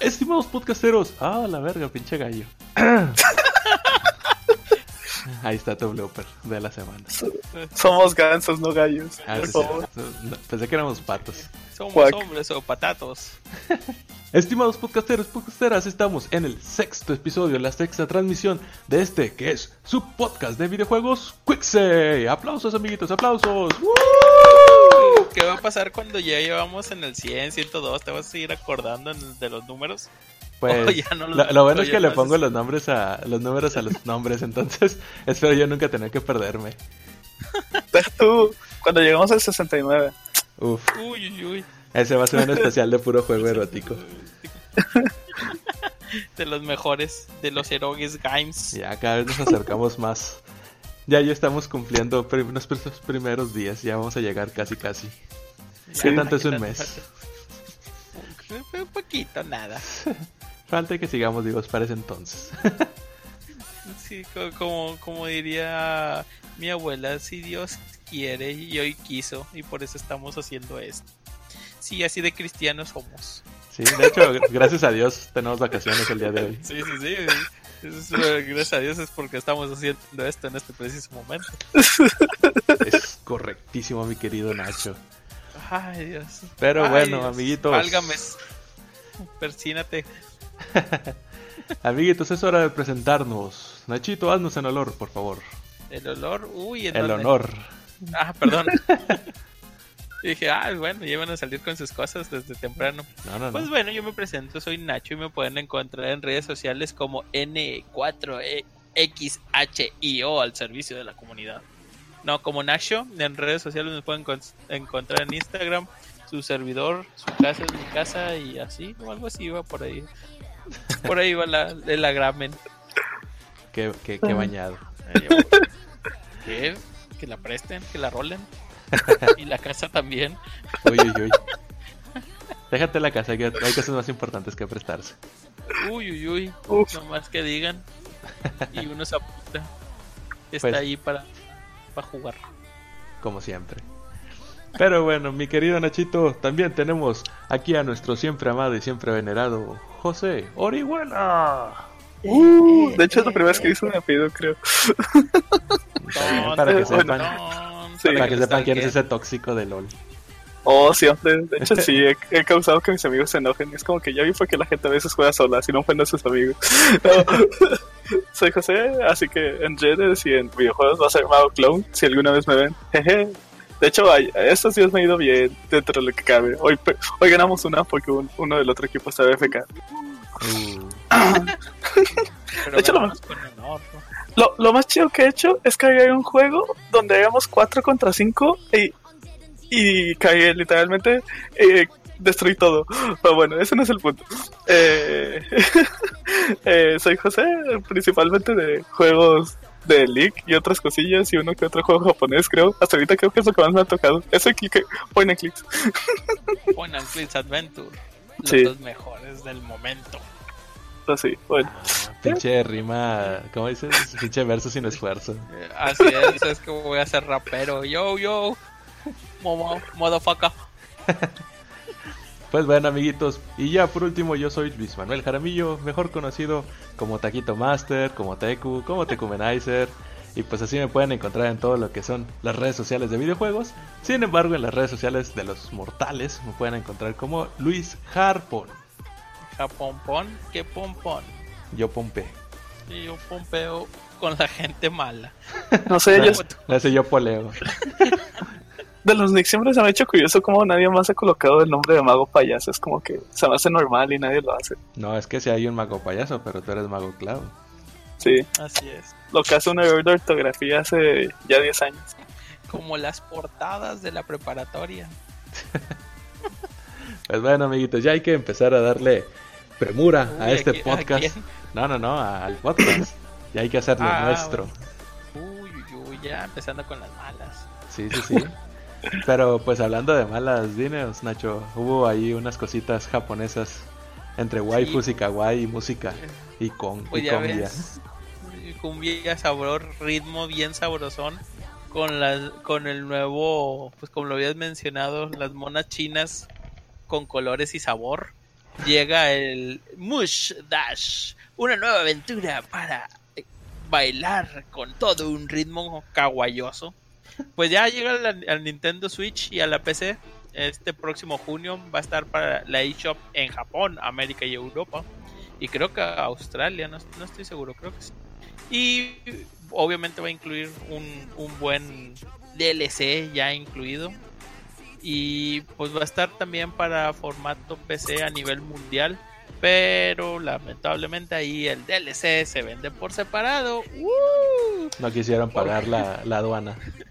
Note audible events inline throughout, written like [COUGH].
Estimados podcasteros, ah, la verga, pinche gallo. [COUGHS] Ahí está tu blooper de la semana. Somos gansos, no gallos. Ah, por sí, sí, favor. no, Pensé que éramos patos. Somos hombres o patatos. [LAUGHS] Estimados podcasteros, podcasteras, estamos en el sexto episodio, la sexta transmisión de este que es su podcast de videojuegos Quixey. Aplausos, amiguitos, aplausos. ¡Woo! ¿Qué va a pasar cuando ya llevamos en el 100, 102? ¿Te vas a seguir acordando de los números? Pues [LAUGHS] Oh, ya no lo- lo, lo bueno es que le pongo los nombres a los números a los nombres, entonces [LAUGHS] espero yo nunca tener que perderme. Deja tú, cuando llegamos al 69. Uf, Uy, uy, uy. ese va a ser un especial de puro juego erótico. [LAUGHS] De los mejores, de los Erogues Games. Ya cada vez nos acercamos más. Ya ya estamos cumpliendo prim- nuestros primeros días, ya vamos a llegar casi casi. ¿Qué tanto es un mes? Un poquito, nada. Falta que sigamos vivos para ese entonces. [LAUGHS] Sí, co- como, como diría mi abuela, si Dios quiere y hoy quiso, y por eso estamos haciendo esto. Sí, así de cristianos somos. Sí, de hecho, gracias a Dios tenemos vacaciones el día de hoy. [LAUGHS] Sí, sí, sí. Es, eh, gracias a Dios es porque estamos haciendo esto en este preciso momento. Es correctísimo, mi querido Nacho. Ay, Dios. Pero Ay, bueno, Dios. amiguitos. Válgame. Persínate. [LAUGHS] Amiguitos, es hora de presentarnos. Nachito, haznos en olor, por favor. El olor, uy, ¿en El dónde? honor. Ah, perdón. [LAUGHS] Y dije, ah, bueno, ya van a salir con sus cosas desde temprano. No, no, Pues no. bueno, yo me presento, soy Nacho y me pueden encontrar en redes sociales como N4XHIO al servicio de la comunidad. No, como Nacho, en redes sociales me pueden con- encontrar en Instagram, su servidor, su casa es mi casa y así, o algo así va por ahí. [LAUGHS] Por ahí va la, el agramen. Qué, qué, qué bañado. [LAUGHS] Que la presten, que la rolen. [LAUGHS] Y la casa también. Uy, uy, uy. Déjate la casa, que hay cosas más importantes que prestarse. Uy, uy, uy. Uf. No más que digan. Y uno se apunta. Está Pues- ahí para, para jugar. como siempre. Pero bueno, mi querido Nachito, también tenemos aquí a nuestro siempre amado y siempre venerado José Orihuela. Uh, de hecho, es la primera vez que hice un [LAUGHS] apellido, creo. para que sepan, Sí. para que sepan quién es ese tóxico de LOL. Oh, siempre. De hecho, sí, he, [LAUGHS] he causado que mis amigos se enojen. Es como que ya vi por qué la gente a veces juega sola, si no ofende a sus amigos. No. [LAUGHS] Soy José, así que en redes y en videojuegos va a ser Mago Clown, si alguna vez me ven. Jeje. De hecho, estos días me ha ido bien dentro de lo que cabe. Hoy, hoy ganamos una porque un- uno del otro equipo está FK. Uh, De hecho, lo honor. Lo, lo más chido que he hecho es que hay un juego donde hagamos 4 contra 5 y, y cagué literalmente. eh, destruí todo. Pero bueno, ese no es el punto. Eh, [LAUGHS] eh, soy José, principalmente de juegos de League y otras cosillas y uno que otro juego japonés, creo. Hasta ahorita creo que es lo que más me ha tocado. Eso click, point and clicks. [LAUGHS] Point and Clicks Adventure. Los Sí. dos mejores del momento. Así, bueno. pinche rima, ¿cómo dices? Pinche verso sin esfuerzo. Eh, Así es, es que voy a ser rapero. Yo, yo. Momo, motherfucker. [LAUGHS] Pues bueno, amiguitos, y ya por último, yo soy Luis Manuel Jaramillo, mejor conocido como Taquito Master, como Teku, como Tecumenizer. Y pues así me pueden encontrar en todo lo que son las redes sociales de videojuegos. Sin embargo, en las redes sociales de los mortales me pueden encontrar como Luis Harpon. Japompón, que pompón. Yo pompe. Y yo pompeo con la gente mala. No sé, ellos No sé, yo poleo. [LAUGHS] de los Knicks siempre se me ha hecho curioso cómo nadie más ha colocado el nombre de Mago Payaso. Es como que se me hace normal y nadie lo hace. No, es que si hay un mago payaso, pero tú eres mago clavo. Sí, Así es. lo que hace un error de ortografía hace ya 10 años. Como las portadas de la preparatoria. [LAUGHS] Pues bueno, amiguitos, ya hay que empezar a darle premura a Uy, este ¿a qui- a podcast. No, no, no, al podcast. Ya hay que hacerlo Ah, nuestro. Uy, uy, uy, Ya empezando con las malas. Sí, sí, sí. [LAUGHS] Pero pues hablando de malas dineos, Nacho, hubo ahí unas cositas japonesas entre waifus y kawaii y música y con Pues y cumbia. ves. Cumbia, sabor, ritmo bien sabrosón. Con, las con el nuevo, pues como lo habías mencionado, las monas chinas con colores y sabor. Llega el Mush Dash, una nueva aventura para bailar con todo un ritmo kawaioso. Pues ya llega al, al Nintendo Switch y a la PC. Este próximo junio va a estar para la eShop en Japón, América y Europa. Y creo que Australia, no, no estoy seguro, creo que sí. Y obviamente va a incluir un, un buen DLC ya incluido. Y pues va a estar también para formato PC a nivel mundial. Pero lamentablemente ahí el DLC se vende por separado. ¡Uh! No quisieron pagar la, la aduana. [LAUGHS]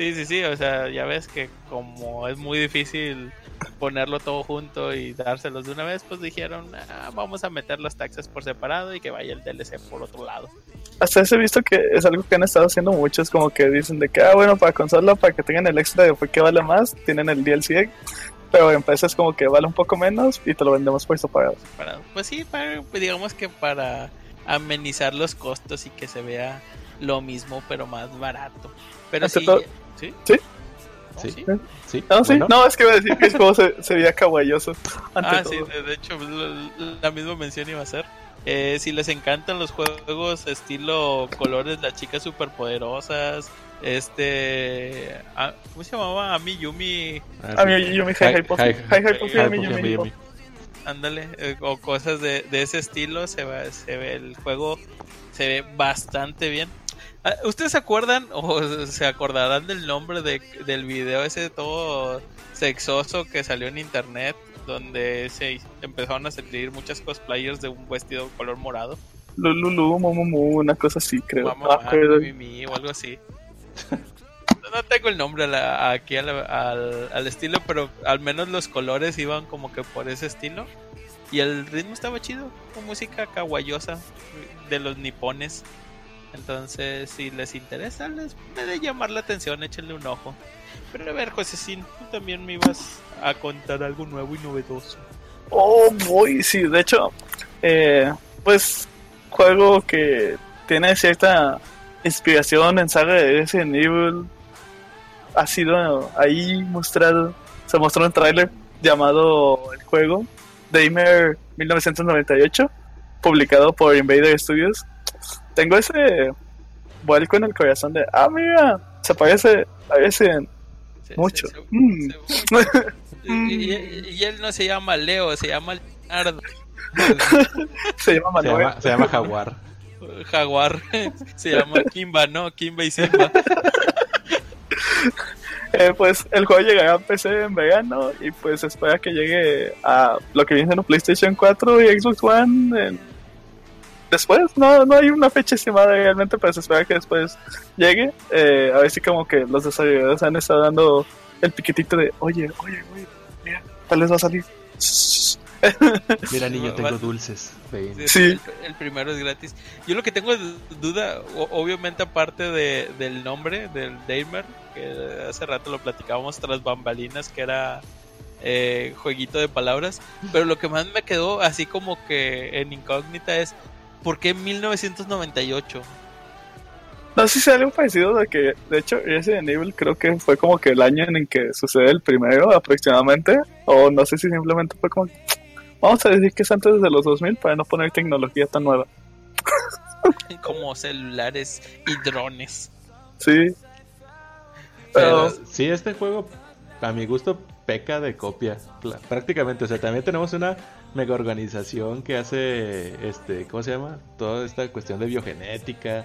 Sí, sí, sí, o sea, ya ves que como es muy difícil ponerlo todo junto y dárselos de una vez, pues dijeron, "Ah, vamos a meter los taxes por separado y que vaya el DLC por otro lado. Hasta eso he visto que es algo que han estado haciendo muchos, como que dicen de que, ah, bueno, para consola, para que tengan el extra de por qué vale más, tienen el DLC, pero en es como que vale un poco menos y te lo vendemos por separado. Para, pues sí, para, pues digamos que para amenizar los costos y que se vea lo mismo pero más barato. Pero Ante sí, todo- ¿sí? ¿Sí? ¿No? Sí. ¿Sí? Sí, No, sí, bueno, no, es que iba a decir que el juego se, se veía kawaioso. Ante Ah, todo. sí, de, de hecho, lo- la misma mención iba a ser. Eh, si les encantan los juegos estilo colores, las chicas superpoderosas, este. ah, ¿Cómo se llamaba? Ami Yumi, A mí Yumi Hi Hi. Hi- a. Yumi. ándale, eh, o cosas de, de ese estilo, se, va, se ve el juego, se ve bastante bien. Ah, ¿Ustedes se acuerdan o [LAUGHS] se acordarán del nombre de, del video ese todo sexoso que salió en internet? Donde se empezaron a salir muchas cosplayers de un vestido color morado. Lululu, Momomu, una cosa así, creo. Mamá, Ah, pero- Mimi o algo así. No tengo el nombre a la- aquí a la- al, al estilo, pero al menos los colores iban como que por ese estilo. Y el ritmo estaba chido, con música kawaiosa de los nipones. Entonces, si les interesa, les puede llamar la atención, échenle un ojo. Pero a ver, Josecín, tú también me ibas a contar algo nuevo y novedoso. Oh, boy, sí, de hecho, eh, pues, juego que tiene cierta inspiración en saga de Resident Evil. Ha sido ahí mostrado, se mostró un tráiler llamado el juego Damer 1998, publicado por Invader Studios. Tengo ese vuelco en el corazón de, ah, mira, se parece a Resident Se- mucho. se- se- Mm. se- [LAUGHS] y, y- y él no se llama Leo, se llama Leonardo. [LAUGHS] se llama se, Manuel. llama, se llama Jaguar. Jaguar [LAUGHS] se llama Kimba, ¿no? Kimba y Simba. Eh, pues el juego llegará a PC en verano y pues espera que llegue a lo que viene siendo PlayStation 4 y Xbox One en- después. No, no hay una fecha estimada realmente, pero se espera que después llegue. Eh, a ver si como que los desarrolladores han estado dando el piquetito de, oye, oye, oye, mira, tal vez va a salir. [LAUGHS] Mira, niño, tengo dulces. Sí, Sí. El, primero es gratis. Yo lo que tengo de duda, obviamente aparte de, del nombre del Damer, que hace rato lo platicábamos tras bambalinas, que era eh, jueguito de palabras, pero lo que más me quedó así como que en incógnita es, ¿por qué 1998? No sé si es algo parecido de que, de hecho, Resident Evil creo que fue como que el año en el que sucede el primero aproximadamente, o no sé si simplemente fue como, vamos a decir que es antes de los 2000 para no poner tecnología tan nueva. [LAUGHS] Como celulares y drones. Sí, Pero pero sí, este juego, a mi gusto, peca de copia. Prácticamente. O sea, también tenemos una mega organización que hace, este, ¿cómo se llama? Toda esta cuestión de biogenética.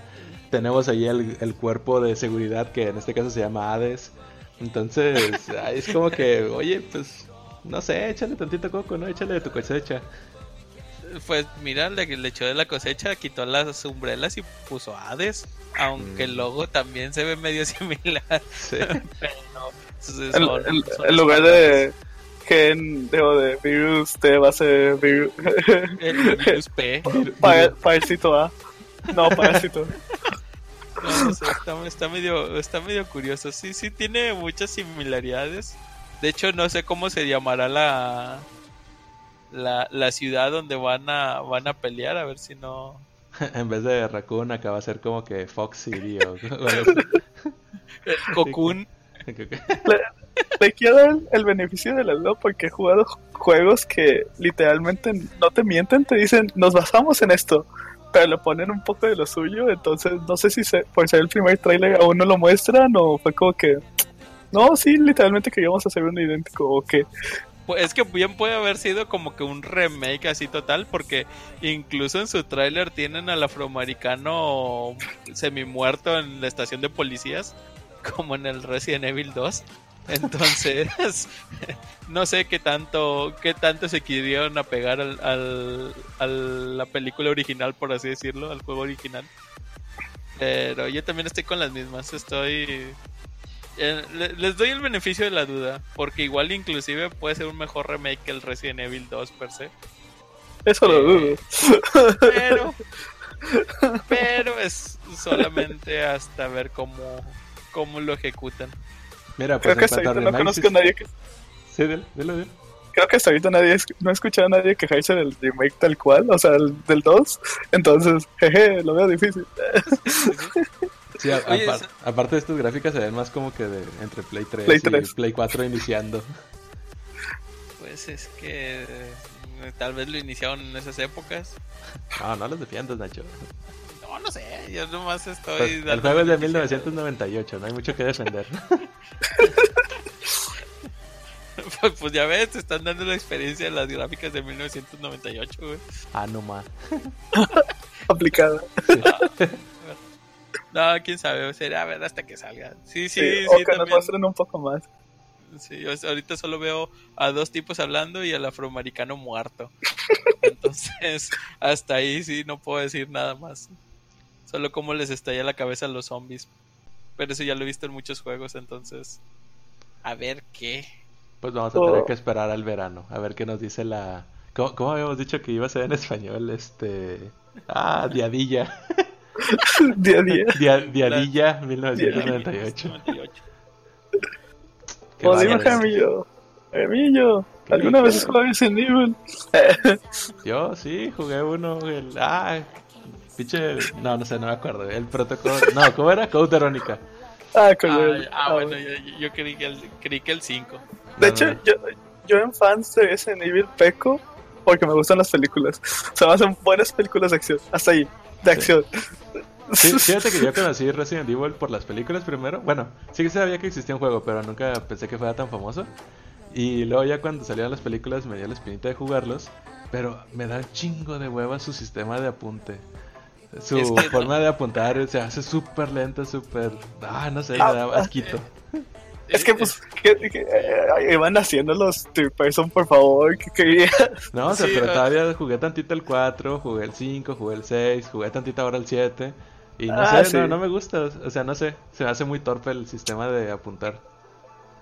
Tenemos ahí el, el cuerpo de seguridad que en este caso se llama Hades. Entonces, ay, [LAUGHS] es como que, oye, pues, no sé, échale tantito coco, ¿no? Échale de tu cosecha. Pues mira, le, le echó de la cosecha, quitó las umbrelas y puso Hades. Aunque el logo también se ve medio [LAUGHS] similar. Sí. [LAUGHS] Pero no. son- en, son- en- son en lugar de gen digo, de virus T va a ser virus, El [LAUGHS] virus P. pa- parásito A. No, parásito. [LAUGHS] No, no sé, está, está medio, está medio curioso. Sí, sí tiene muchas similaridades. De hecho, no sé cómo se llamará la, la, la ciudad donde van a, van a pelear, a ver si no. [LAUGHS] en vez de Raccoon acá va a ser como que Fox City o... Cocoon. Le quiero dar el, beneficio de la duda porque he jugado juegos que literalmente no te mienten, te dicen, nos basamos en esto, pero le ponen un poco de lo suyo, entonces no sé si se- por ser el primer tráiler aún no lo muestran o fue como que, no, sí, literalmente queríamos hacer uno idéntico o que, Pues es que bien puede haber sido como que un remake así total, porque incluso en su tráiler tienen al afroamericano semi muerto en la estación de policías, como en el Resident Evil 2. Entonces, [LAUGHS] no sé qué tanto, qué tanto se quisieron apegar al, al- a la película original, por así decirlo, al juego original. Pero yo también estoy con las mismas, estoy... eh, le- les doy el beneficio de la duda, porque igual inclusive puede ser un mejor remake que el Resident Evil 2 per se. eso lo Eh, dudo. Pero, [LAUGHS] pero es solamente hasta ver cómo, cómo lo ecutan. Mira, Creo pues que en hasta ahorita no conozco a nadie que, Sí, dilo, dilo, dilo. creo que hasta ahorita nadie, no he escuchado a nadie quejarse del remake tal cual, o sea, el- del 2, entonces, jeje, lo veo difícil. [LAUGHS] Sí, a- Oye, apar- eso- aparte de estas gráficas se ven más como que de entre Play 3 Play y 3. Play 4 iniciando. Pues es que eh, tal vez lo iniciaron en esas épocas. No, no los defiendas, Nacho. No, no sé, yo nomás estoy... Pues, el dando juego es de beneficio 1998, no hay mucho que defender. Pues, pues ya ves, te están dando la experiencia de las gráficas de 1998, güey. Ah, no más. [LAUGHS] Aplicada. No, quién sabe, será a ver hasta que salga. Sí, sí, Sí, sí, o que nos muestren un poco más. Sí, yo ahorita solo veo a dos tipos hablando y al afroamericano muerto. [LAUGHS] Entonces, hasta ahí sí no puedo decir nada más. Solo cómo les estalla la cabeza a los zombies. Pero eso ya lo he visto en muchos juegos, entonces. A ver qué. Pues vamos a tener Oh. que esperar al verano, a ver qué nos dice la... ¿Cómo, cómo habíamos dicho que iba a ser en español? Este... Ah, [LAUGHS] Diadilla. [LAUGHS] Dia- Diadilla 1998. 98. [LAUGHS] Qué O dime, bárbaro. Jaramillo. Jaramillo, ¿alguna vez has jugado ese nivel? Yo sí, jugué uno, el... Ah, pinche... No, no sé, no me acuerdo. El protocolo... No, ¿cómo era? Code Verónica. Ah, con Ah, el- ah, ah, bueno, yo, yo creí, que el, creí que el 5. De No, hecho, no. yo, yo en fans de ese nivel peco porque me gustan las películas. [LAUGHS] O sea, me hacen buenas películas de acción. Hasta ahí, de acción. Sí, [LAUGHS] fíjate que yo conocí Resident Evil por las películas primero. Bueno, sí que sabía que existía un juego, pero nunca pensé que fuera tan famoso. Y luego ya cuando salieron las películas me dio la espinita de jugarlos. Pero me da un chingo de hueva su sistema de apunte. Su Es que forma de apuntar se hace súper lenta, súper... Ah, no sé, me Ah, da asquito. [LAUGHS] Es que, pues, que, que, eh, iban haciendo los person, por favor, que quería. [LAUGHS] No, o sea, Sí, pero ah. todavía jugué tantito el 4, jugué el 5, jugué el 6, jugué tantito ahora el 7. Y no Ah, sé, sí. no, no me gusta. O sea, no sé, se me hace muy torpe el sistema de apuntar.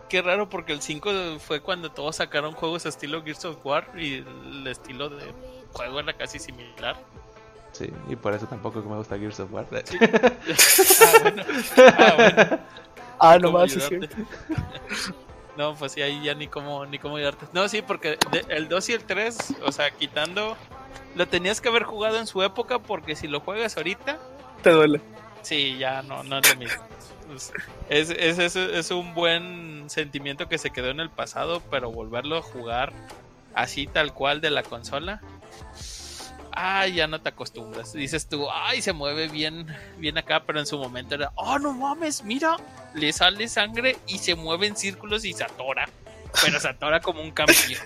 Qué raro porque el 5 fue cuando todos sacaron juegos estilo Gears of War y el estilo de juego era casi similar. Sí, y por eso tampoco me gusta Gears of War. [LAUGHS] Ah, bueno. Ah, bueno. Ah, ¿Cómo nomás, sí, sí. ayudarte? [LAUGHS] No, pues sí, ahí ya ni cómo, ni cómo ayudarte. No, sí, porque de- el 2 y el 3, o sea, quitando, lo tenías que haber jugado en su época porque si lo juegas ahorita, Te duele. sí, ya no, no es lo mismo. Pues, Es, es, es, es un buen sentimiento que se quedó en el pasado, pero volverlo a jugar así tal cual de la consola, ay, ya no te acostumbras. Dices tú, ay, se mueve bien, bien acá, pero en su momento era, oh, no mames, mira, le sale sangre y se mueve en círculos y se atora. Pero se atora como un camello.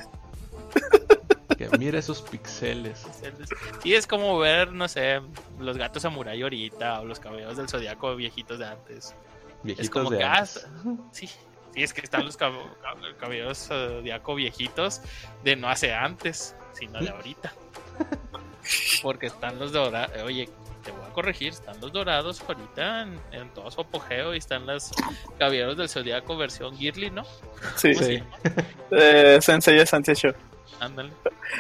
Que mira esos pixeles. Sí, es como ver, no sé, los gatos samurai ahorita o los caballeros del zodiaco viejitos de antes. Viejitos Es como de que, ah, antes. sí, sí, es que están los cab- caballeros zodiaco viejitos de no hace antes, sino de ahorita. Porque están los dorados, oye, te voy a corregir, están los dorados ahorita en, en todo su apogeo y están los caballeros del zodiaco versión Girly, ¿no? Sí. ¿Cómo se Sí. Eh, Sensei Santiago. Ándale.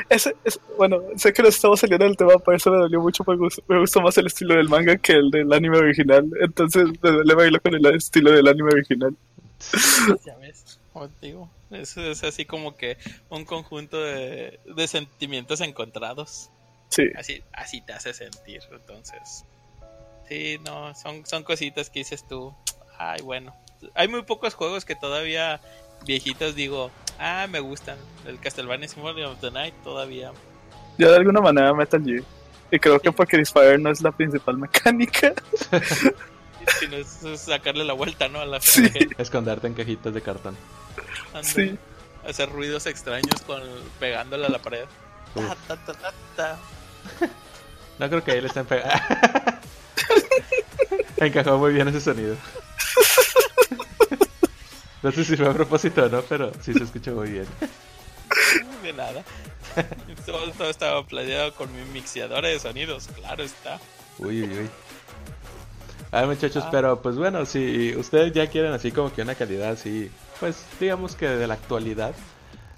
Ese, es, bueno, sé que nos estamos saliendo del tema, por eso me dolió mucho, me gustó, me gustó más el estilo del manga que el del anime original. Entonces duele bailar con el estilo del anime original. Ya ves, como te digo. Es, es así como que un conjunto de, de sentimientos encontrados. Sí, Así, así te hace sentir. Entonces, sí, no, son, son cositas que dices tú. Ay, bueno. Hay muy pocos juegos que todavía viejitos digo, ah, me gustan. El Castlevania Symphony of the Night todavía. yo de alguna manera Metal Gear. Y creo que porque Disfire no es la principal mecánica. [LAUGHS] Si no es es sacarle la vuelta, ¿no? A la Sí. Esconderte en cajitas de cartón. Sí. Hacer ruidos extraños con pegándole a la pared. Ta, ta, ta, ta, ta. No creo que ahí le estén pegando. [LAUGHS] Encajó muy bien ese sonido. [LAUGHS] No sé si fue a propósito o no, pero sí se escuchó muy bien. [LAUGHS] De nada. todo, todo estaba planeado con mi mixeadora de sonidos, claro está. Uy, uy, uy. A ver, muchachos, Ah. pero pues bueno, si ustedes ya quieren así como que una calidad así, pues digamos que de la actualidad,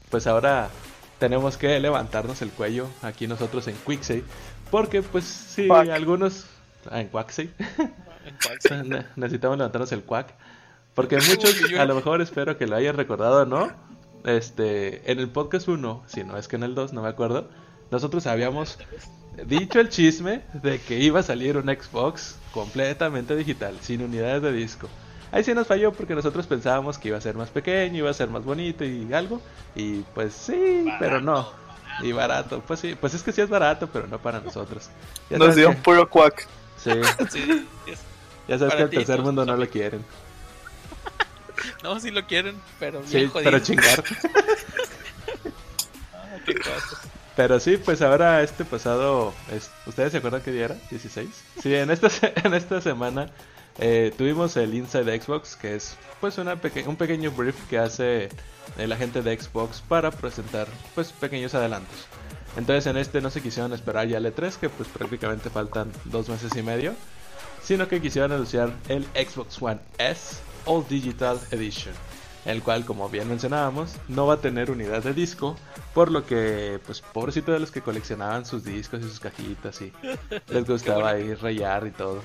pues ahora tenemos que levantarnos el cuello aquí nosotros en Quixey, porque pues sí, Quack. algunos... Ah, en sí. [LAUGHS] Ne- Necesitamos levantarnos el cuac. Porque muchos, a lo mejor espero que lo hayan recordado o no. Este, en el podcast 1, si no es que en el 2, no me acuerdo. Nosotros habíamos dicho el chisme de que iba a salir un Xbox completamente digital, sin unidades de disco. Ahí sí nos falló porque nosotros pensábamos que iba a ser más pequeño, iba a ser más bonito y algo. Y pues sí, pero no. Y barato, pues sí, pues es que sí es barato, pero no para nosotros. Ya Nos dio un que- puro quack. sí, [LAUGHS] Sí, es- ya sabes Para que el tercer mundo no lo quieren. [LAUGHS] No, sí lo quieren, pero bien Sí, jodido. pero chingar. [LAUGHS] Ah, qué cosas. Pero sí, pues ahora este pasado, es- ¿ustedes se acuerdan qué día era? ¿16? Sí, en esta, se- en esta semana eh, tuvimos el Inside Xbox, que es pues una peque- un pequeño brief que hace la gente de Xbox para presentar pues pequeños adelantos. Entonces en este no se quisieron esperar ya al E3, que pues prácticamente faltan dos meses y medio, sino que quisieron anunciar el Xbox One S All Digital Edition el cual como bien mencionábamos no va a tener unidad de disco por lo que pues pobrecito de los que coleccionaban sus discos y sus cajitas y [LAUGHS] les gustaba ahí rayar y todo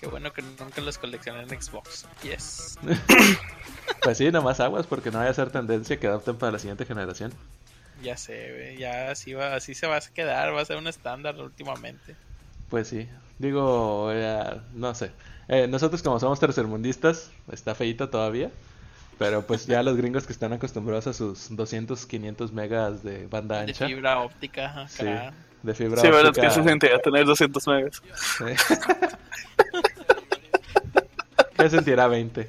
Qué bueno que nunca los coleccioné en Xbox. Yes. [LAUGHS] pues sí nomás aguas porque no vaya a ser tendencia que adopten para la siguiente generación Ya sé, ya así, va, así se va a quedar, va a ser un estándar últimamente. pues sí digo eh, no sé Eh, nosotros como somos tercermundistas está feito todavía pero pues ya los gringos que están acostumbrados a sus 200 500 megas de banda De ancha fibra óptica, sí, acá. de fibra Sí, verdad óptica que se sentía tener 200 megas. Sí. [LAUGHS] ¿Qué sentirá 20?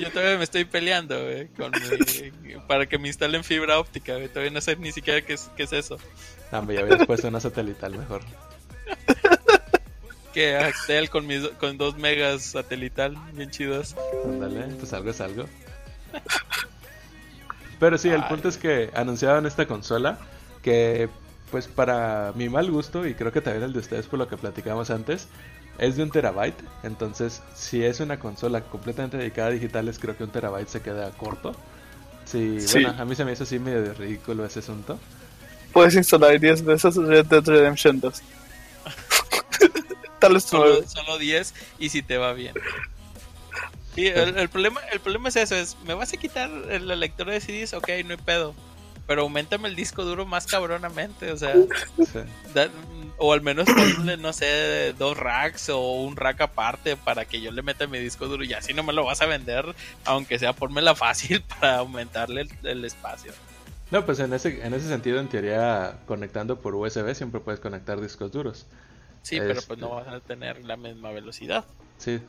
Yo, todavía me estoy peleando, güey, con mi- para que me instalen fibra óptica, güey. Todavía no sé ni siquiera qué es, qué es eso. No, hombre, ya habías puesto una satelital mejor. Que Actel con mis con dos megas satelital, bien chidos. Ándale, pues algo es algo. Pero sí, el Ay. punto es que anunciaban esta consola que, pues para mi mal gusto, y creo que también el de ustedes por lo que platicamos antes, es de un terabyte. Entonces, si es una consola completamente dedicada a digitales, creo que un terabyte se queda corto. Sí, Sí. bueno, a mí se me hizo así medio de ridículo ese asunto. Puedes instalar 10 veces Red Dead Redemption 2. [LAUGHS] Tal vez Solo, solo 10 y si te va bien. Sí, el, el problema, el problema es eso, es, ¿me vas a quitar la lectora de CDs? Ok, no hay pedo. Pero aumentame el disco duro más cabronamente, o sea, Sí. da- o al menos ponle, no sé, dos racks o un rack aparte para que yo le meta mi disco duro y así no me lo vas a vender, aunque sea la fácil [LAUGHS] para aumentarle el, el espacio. No, pues en ese, en ese sentido, en teoría, conectando por USB siempre puedes conectar discos duros. Sí, pero Este- pues no vas a tener la misma velocidad. Sí.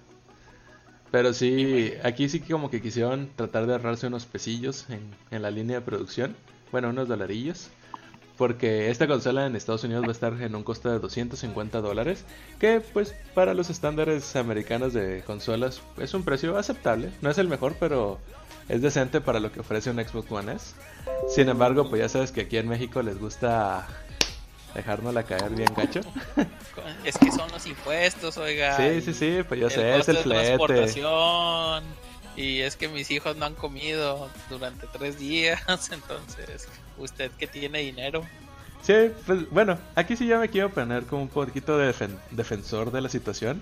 Pero sí, aquí sí que como que quisieron tratar de ahorrarse unos pesillos en, en la línea de producción. Bueno, unos dolarillos. Porque esta consola en Estados Unidos va a estar en un costo de 250 dólares. Que pues para los estándares americanos de consolas es un precio aceptable. No es el mejor, pero es decente para lo que ofrece un Xbox One S. Sin embargo, pues ya sabes que aquí en México les gusta dejárnosla caer bien gacho. Es que son los impuestos, oiga. Sí, sí, sí, pues ya el sé, es el de flete. transportación y es que mis hijos no han comido durante tres días, [LAUGHS] entonces, ¿usted que tiene dinero? Sí, pues bueno, aquí sí ya me quiero poner como un poquito de defen- defensor de la situación.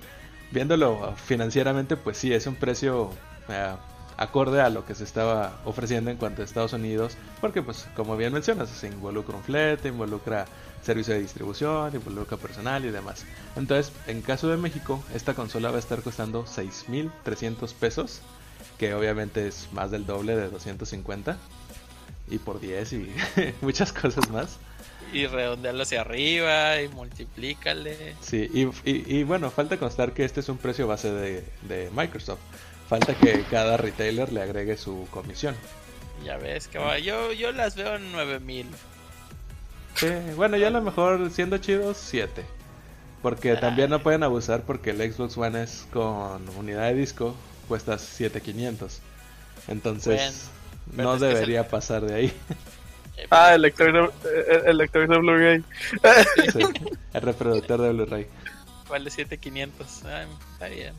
Viéndolo financieramente, pues sí, es un precio eh, acorde a lo que se estaba ofreciendo en cuanto a Estados Unidos, porque pues como bien mencionas, se involucra un flete, involucra servicio de distribución, involucra personal y demás. Entonces, en caso de México, esta consola va a estar costando 6.300 pesos, que obviamente es más del doble de 250, y por 10 y [LAUGHS] muchas cosas más. Y redondealo hacia arriba y multiplícale. Sí, y, y- y bueno, falta constar que este es un precio base de, de Microsoft. Falta que cada retailer le agregue su comisión. Ya ves que va. Yo, yo las veo en 9000. Sí, bueno, ya a lo mejor siendo chidos, 7. Porque también no pueden abusar porque el Xbox One es con unidad de disco, cuesta 7500. Entonces, Bueno, no debería el- pasar de ahí. Eh, Ah, el lector de, eh, el lector de Blu-ray. Sí, el reproductor de Blu-ray. Vale 7500. Ay, está bien.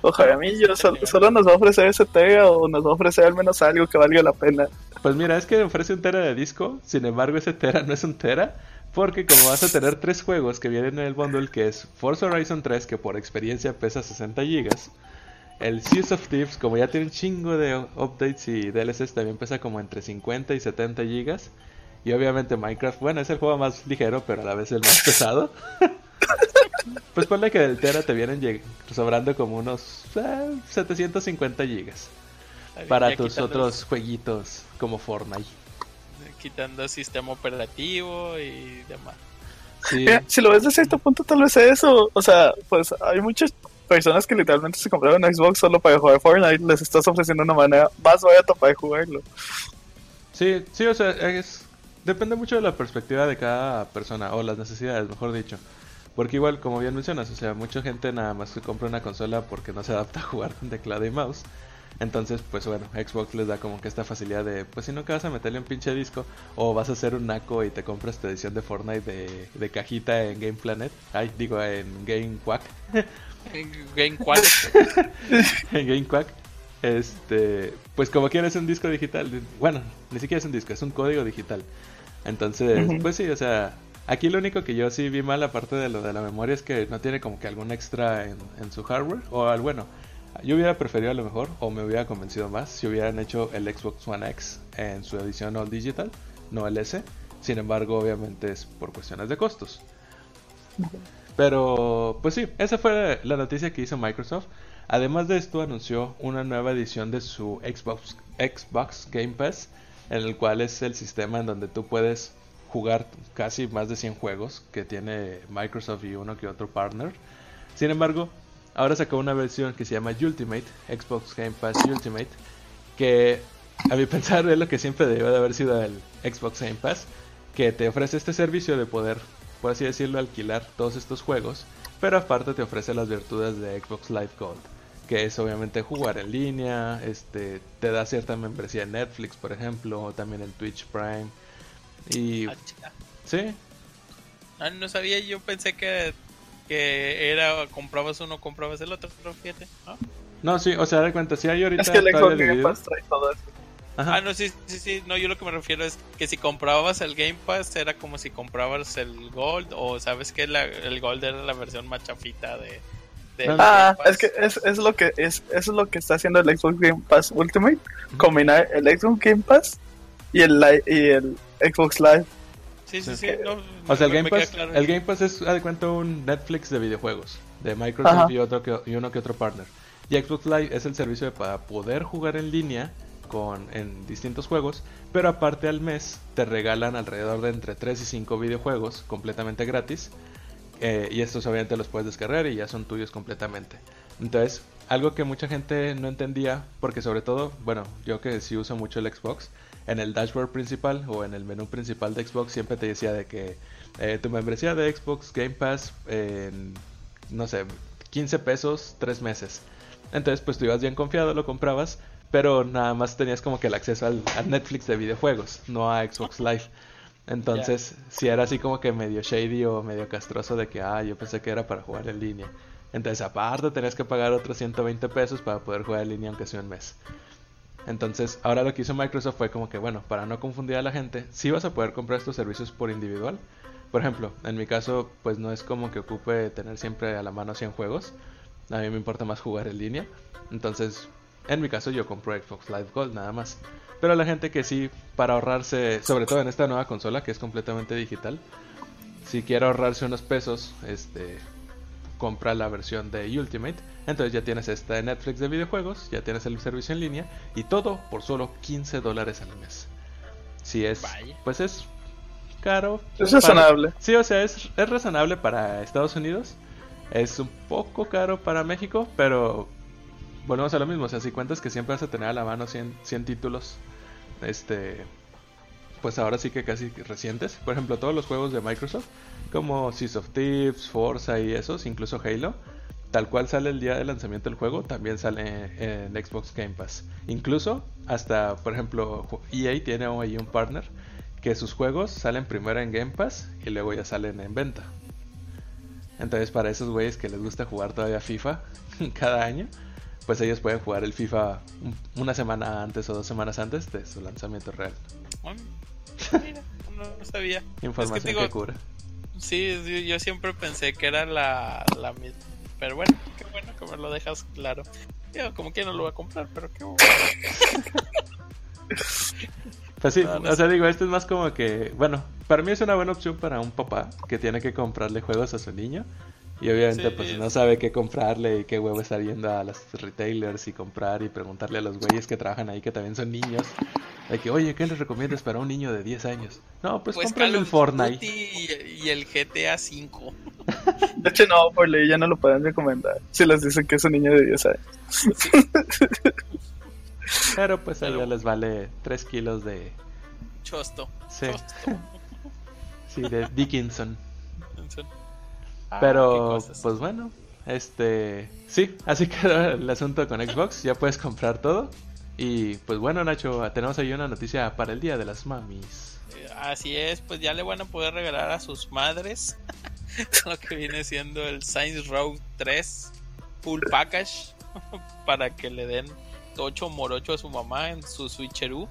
Ojalá a mí yo sol- solo nos va a ofrecer ese Tega o nos va a ofrecer al menos algo que valga la pena. Pues mira, es que ofrece un tera de disco, sin embargo ese tera no es un tera, porque como vas a tener tres juegos que vienen en el bundle, que es Forza Horizon 3, que por experiencia pesa 60 gigas, el Seas of Thieves, como ya tiene un chingo de updates y DLCs, también pesa como entre 50 y 70 gigas, y obviamente Minecraft, bueno, es el juego más ligero, pero a la vez el más [LAUGHS] pesado. [LAUGHS] pues ponle que del tera te vienen sobrando como unos eh, 750 gigas Está bien, para ya tus quitando- otros jueguitos como Fortnite. Quitando sistema operativo y demás. Sí, Mira, si lo ves de cierto punto, tal vez eso. O sea, pues hay muchas personas que literalmente se compraron Xbox solo para jugar Fortnite. Les estás ofreciendo una manera más barata para jugarlo. sí, sí, o sea, es, depende mucho de la perspectiva de cada persona, o las necesidades, mejor dicho. Porque igual, como bien mencionas, o sea, mucha gente nada más que compra una consola porque no se adapta a jugar con teclado y mouse. Entonces, pues bueno, Xbox les da como que esta facilidad de, pues si nunca vas a meterle un pinche disco, o vas a hacer un naco y te compras tu edición de Fortnite de, de cajita en Game Planet, ay, digo, en Game Quack, [LAUGHS] Game Quad. [LAUGHS] en Game Quack, este, pues como quieres un disco digital, bueno, ni siquiera es un disco, es un código digital. Entonces, pues sí, o sea, aquí lo único que yo sí vi mal aparte de lo de la memoria es que no tiene como que algún extra en, en su hardware, o al bueno, yo hubiera preferido a lo mejor, o me hubiera convencido más, si hubieran hecho el Xbox One X en su edición All Digital, no el S. Sin embargo, obviamente es por cuestiones de costos. Pero, pues sí, esa fue la noticia que hizo Microsoft. Además de esto, anunció una nueva edición de su Xbox, Xbox Game Pass, en el cual es el sistema en donde tú puedes jugar casi más de 100 juegos que tiene Microsoft y uno que otro partner. Sin embargo, ahora sacó una versión que se llama Ultimate, Xbox Game Pass Ultimate, que a mi [LAUGHS] pensar es lo que siempre debió de haber sido el Xbox Game Pass, que te ofrece este servicio de poder, por así decirlo, alquilar todos estos juegos, pero aparte te ofrece las virtudes de Xbox Live Gold, que es obviamente jugar en línea, este, te da cierta membresía en Netflix, por ejemplo, o también en Twitch Prime. Y Ah, sí, Ah, no sabía, yo pensé que, que era comprabas uno, comprabas el otro, pero fíjate. ¿no? no, sí, o sea, de cuenta, si hay ahorita Es que el Xbox Game. Pass trae todo eso. Ajá. Ah, no, sí, sí, sí, no, yo lo que me refiero es que si comprabas el Game Pass era como si comprabas el Gold, o sabes que la- el Gold era la versión más chafita de... Ah, Game Pass. es que es, es lo que es, es lo que está haciendo el Xbox Game Pass Ultimate, combinar el Xbox Game Pass y el y el Xbox Live. Sí, sí, Sí. no, O sea, el me- Game Pass, claro. el Game Pass es, de cuenta, un Netflix de videojuegos de Microsoft Ajá. y, otro que, y uno que otro partner. Y Xbox Live es el servicio para poder jugar en línea en distintos juegos, pero aparte al mes te regalan alrededor de entre 3 y 5 videojuegos completamente gratis. eh, y estos obviamente los puedes descargar y ya son tuyos completamente. Entonces, algo que mucha gente no entendía, porque sobre todo, bueno, yo que sí uso mucho el Xbox, en el dashboard principal o en el menú principal de Xbox siempre te decía de que eh, tu membresía de Xbox Game Pass en, no sé, 15 pesos, 3 meses. Entonces, pues tú ibas bien confiado, lo comprabas, pero nada más tenías como que el acceso al, al Netflix de videojuegos, no a Xbox Live. Entonces, si era así como que medio shady o medio castroso de que, ah, yo pensé que era para jugar en línea. Entonces, aparte, tenías que pagar otros 120 pesos para poder jugar en línea, aunque sea un mes. Entonces, ahora lo que hizo Microsoft fue como que, bueno, para no confundir a la gente, sí vas a poder comprar estos servicios por individual. Por ejemplo, en mi caso, pues no es como que ocupe tener siempre a la mano 100 juegos. A mí me importa más jugar en línea. Entonces, en mi caso, yo compro Xbox Live Gold nada más. Pero la gente que sí, para ahorrarse, sobre todo en esta nueva consola que es completamente digital, si quiere ahorrarse unos pesos, este, compra la versión de Ultimate. Entonces ya tienes esta de Netflix de videojuegos, ya tienes el servicio en línea y todo por solo 15 dólares al mes. Si es, pues es caro. Es para- razonable. Sí, o sea, es, es razonable para Estados Unidos. Es un poco caro para México, pero volvemos a lo mismo. O sea, si cuentas que siempre vas a tener a la mano 100, 100 títulos, este, pues ahora sí que casi recientes. Por ejemplo, todos los juegos de Microsoft, como Seas of Thieves, Forza y esos, incluso Halo, tal cual sale el día de lanzamiento del juego, también sale en Xbox Game Pass. Incluso hasta, por ejemplo, EA tiene ahí un partner que sus juegos salen primero en Game Pass y luego ya salen en venta. Entonces, para esos güeyes que les gusta jugar todavía FIFA [LAUGHS] cada año, pues ellos pueden jugar el FIFA un- una semana antes o dos semanas antes de su lanzamiento real. Mm, [LAUGHS] Mira, no, no sabía. Información es que digo, que cura. sí, yo siempre pensé que era la, la misma. Pero bueno, qué bueno que me lo dejas claro. Yo como que no lo voy a comprar, pero qué bueno. [LAUGHS] Pues sí, No, no o sea, digo, esto es más como que, bueno, para mí es una buena opción para un papá que tiene que comprarle juegos a su niño. Y obviamente Sí, pues es- no sabe qué comprarle y qué huevo estar yendo a los retailers y comprar y preguntarle a los güeyes que trabajan ahí que también son niños. De que, oye, ¿qué les recomiendas para un niño de 10 años? No, pues, Pues cómprale el Fortnite. Y, y el GTA V. [LAUGHS] De hecho, no, por ley ya no lo pueden recomendar. Si les dicen que es un niño de 10 años. Pero pues a ellos les vale 3 kilos de, Chosto. Sí. Chosto. [LAUGHS] sí, de Dickinson. Ah, Pero, pues bueno, este, sí, así [LAUGHS] quedó el asunto con Xbox, ya puedes comprar todo. Y pues bueno, Nacho, tenemos ahí una noticia para el Día de las Mamis. Así es, pues ya le van a poder regalar a sus madres [LAUGHS] lo que viene siendo el Saints Row 3 Full Package [LAUGHS] para que le den tocho morocho a su mamá en su switcheroo.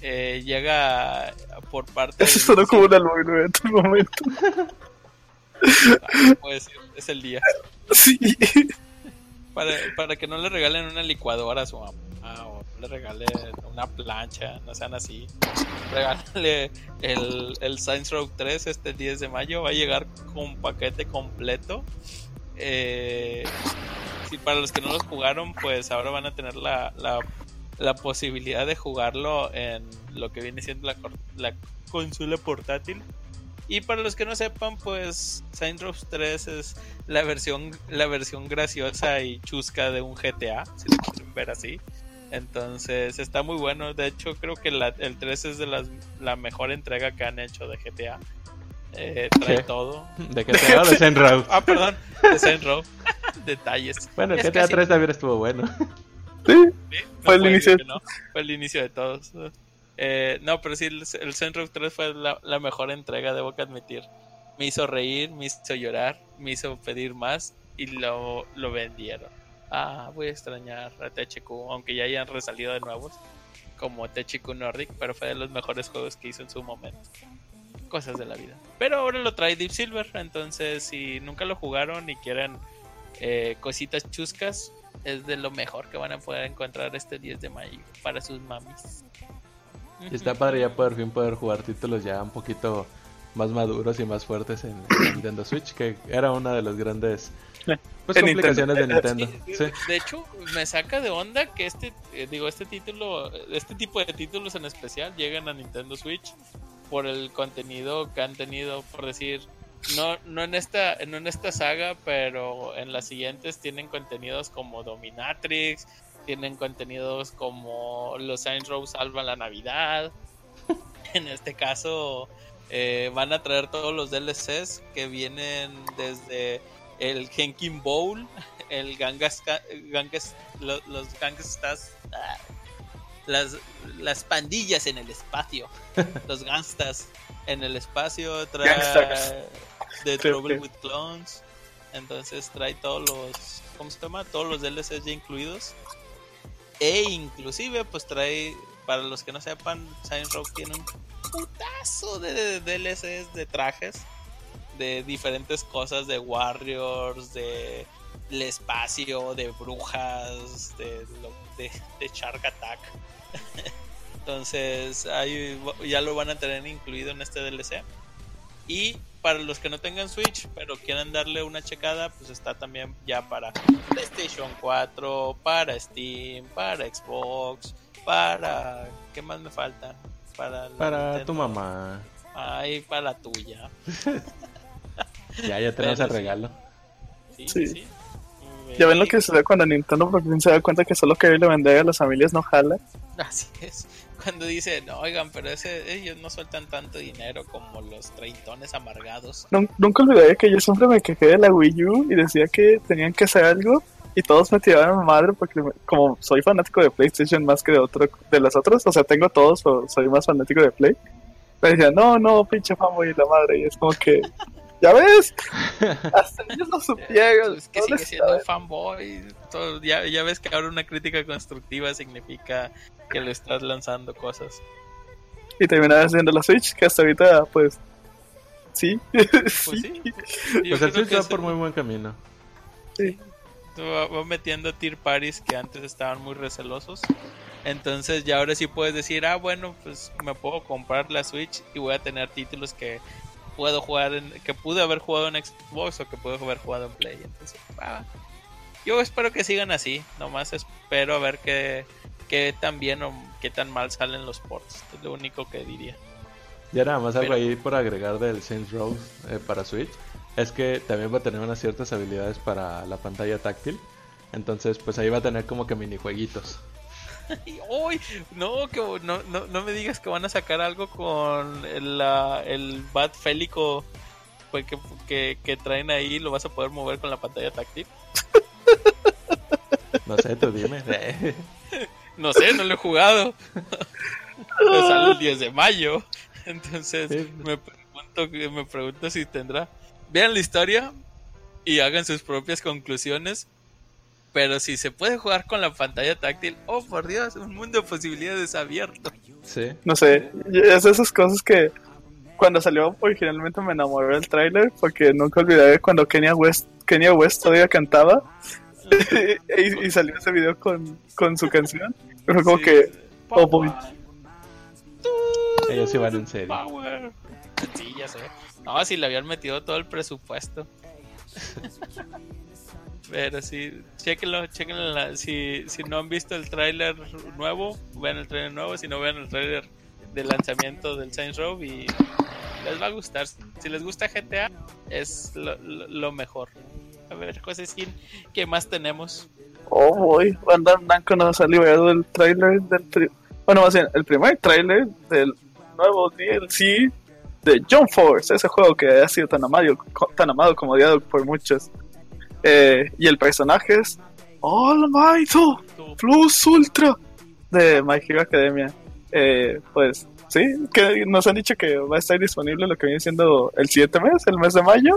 Eh, llega por parte Eso sonó como un albur en este momento. Es el día. Sí. Para, para que no le regalen una licuadora a su mamá o le regalen una plancha, no sean así. Regálale el, el Saints Row 3 este 10 de mayo, va a llegar con paquete completo. Eh, si para los que no los jugaron, pues ahora van a tener la, la, la posibilidad de jugarlo en lo que viene siendo la consola portátil. Y para los que no sepan, pues Saints Row 3 es la versión, la versión graciosa y chusca de un GTA, si lo quieren ver así. Entonces está muy bueno. De hecho, creo que la- el 3 es de las, la mejor entrega que han hecho de GTA. Eh, trae todo. [LAUGHS] ¿De hablo de Saints Row? [LAUGHS] Ah, perdón, de Saints Row. [LAUGHS] Detalles. Bueno, el Es GTA casi- 3 también estuvo bueno. Sí. Sí, no Fue el inicio. no. Fue el inicio de todos. Eh, no, pero sí, el, el Row 3 fue la, la mejor entrega, debo que admitir. Me hizo reír, me hizo llorar, me hizo pedir más y lo, lo vendieron. Ah, voy a extrañar a THQ, aunque ya hayan resalido de nuevos, como THQ Nordic, pero fue de los mejores juegos que hizo en su momento. Cosas de la vida. Pero ahora lo trae Deep Silver, entonces si nunca lo jugaron y quieren eh, cositas chuscas, es de lo mejor que van a poder encontrar este 10 de mayo para sus mamis. Y está padre ya por fin poder jugar títulos ya un poquito más maduros y más fuertes en, en Nintendo Switch, que era una de las grandes pues, En complicaciones de Nintendo. Nintendo. Sí, Sí. De hecho, me saca de onda que este, eh, digo, este título, este tipo de títulos en especial llegan a Nintendo Switch por el contenido que han tenido, por decir, no, no en esta, no en esta saga, pero en las siguientes tienen contenidos como Dominatrix, tienen contenidos como los Saints Row salvan la Navidad. [LAUGHS] En este caso, eh, van a traer todos los DLCs que vienen desde el Genkin Bowl, el Gangas, Gangas lo- los Gangstas, ah, las, las pandillas en el espacio, [LAUGHS] los Gangstas en el espacio, trae Gangstas. The Trouble with Clones, Entonces trae todos los, ¿cómo se llama? Todos los DLCs ya incluidos. E inclusive pues trae, para los que no sepan, Saints Row tiene un putazo de DLCs de trajes. De diferentes cosas, de Warriors, de el espacio, de brujas, de, de, de Shark Attack. [LAUGHS] Entonces ahí ya lo van a tener incluido en este DLC. Y para los que no tengan Switch, pero quieran darle una checada, pues está también ya para PlayStation 4, para Steam, para Xbox, para... ¿Qué más me falta? Para, la Para Nintendo. tu mamá. Ay, para la tuya. [LAUGHS] Ya, ya tenemos Pero el sí. regalo. Sí, Sí. sí. Ya ven lo que sucede cuando Nintendo por fin se da cuenta que solo quererle vender a las familias no jala. Así es. Cuando dice, no, oigan, pero ese, ellos no sueltan tanto dinero como los treintones amargados. Nun- Nunca olvidaré que yo siempre me quejé de la Wii U y decía que tenían que hacer algo y todos me tiraban a madre porque como soy fanático de PlayStation más que de otro de las otras, o sea, tengo todos, pero soy más fanático de Play. Me decían, no, no, pinche fanboy y la madre, y es como que, ya ves, [LAUGHS] hasta ellos lo supieron. Es que sigue siendo fanboy. todo- ya, ya ves que ahora una crítica constructiva significa que le estás lanzando cosas. Y terminaba haciendo la Switch, que hasta ahorita, pues, sí, Pues [LAUGHS] sí. sí. Pues creo el Switch va por muy buen camino. va, va metiendo tier parties que antes estaban muy recelosos. Entonces ya ahora sí puedes decir, ah, bueno, pues me puedo comprar la Switch y voy a tener títulos que puedo jugar en, que pude haber jugado en Xbox o que puedo haber jugado en Play. Entonces, yo espero que sigan así. Nomás espero a ver qué, qué tan bien o qué tan mal salen los ports. Es lo único que diría. Ya nada más algo ahí por agregar del Saints Row eh, para Switch. Es que también va a tener unas ciertas habilidades para la pantalla táctil. Entonces, pues ahí va a tener como que minijueguitos. ¡Uy! no, que, no, no, no me digas que van a sacar algo con el, la- el Bat Félico pues, que, que, que traen ahí. Lo vas a poder mover con la pantalla táctil. [LAUGHS] No sé, tú dime. [LAUGHS] No sé, no lo he jugado. Pero sale el 10 de mayo. Entonces Sí. me pregunto, me pregunto si tendrá. Vean la historia y hagan sus propias conclusiones. Pero si se puede jugar con la pantalla táctil, oh por Dios, un mundo de posibilidades abierto. sí. No sé, es de esas cosas que cuando salió originalmente me enamoró del tráiler porque nunca olvidaré cuando Kenya West, Kenya West todavía cantaba [LAUGHS] y, y salió ese video con, con su canción. Y fue como Sí. que, oh boy. Ellos van en serio. Power. Sí, ya sé. No, si le habían metido todo el presupuesto. [LAUGHS] Pero sí, chequenlo, chequenlo. Si, si no han visto el tráiler nuevo, vean el tráiler nuevo. Si no, vean el tráiler de lanzamiento del Saints Row y les va a gustar. Si les gusta GTA, es lo, mejor. A ver, José Skin, ¿qué más tenemos? Oh boy, Bandai Namco nos ha liberado el tráiler del... pri- bueno, más bien, el primer tráiler del nuevo DLC de Jump Force, ese juego que ha sido tan amado, tan amado como odiado por muchos. Eh, y el personaje es All Might Plus Ultra de My Hero Academia. Eh, pues sí, que nos han dicho que va a estar disponible lo que viene siendo el siguiente mes, el mes de mayo,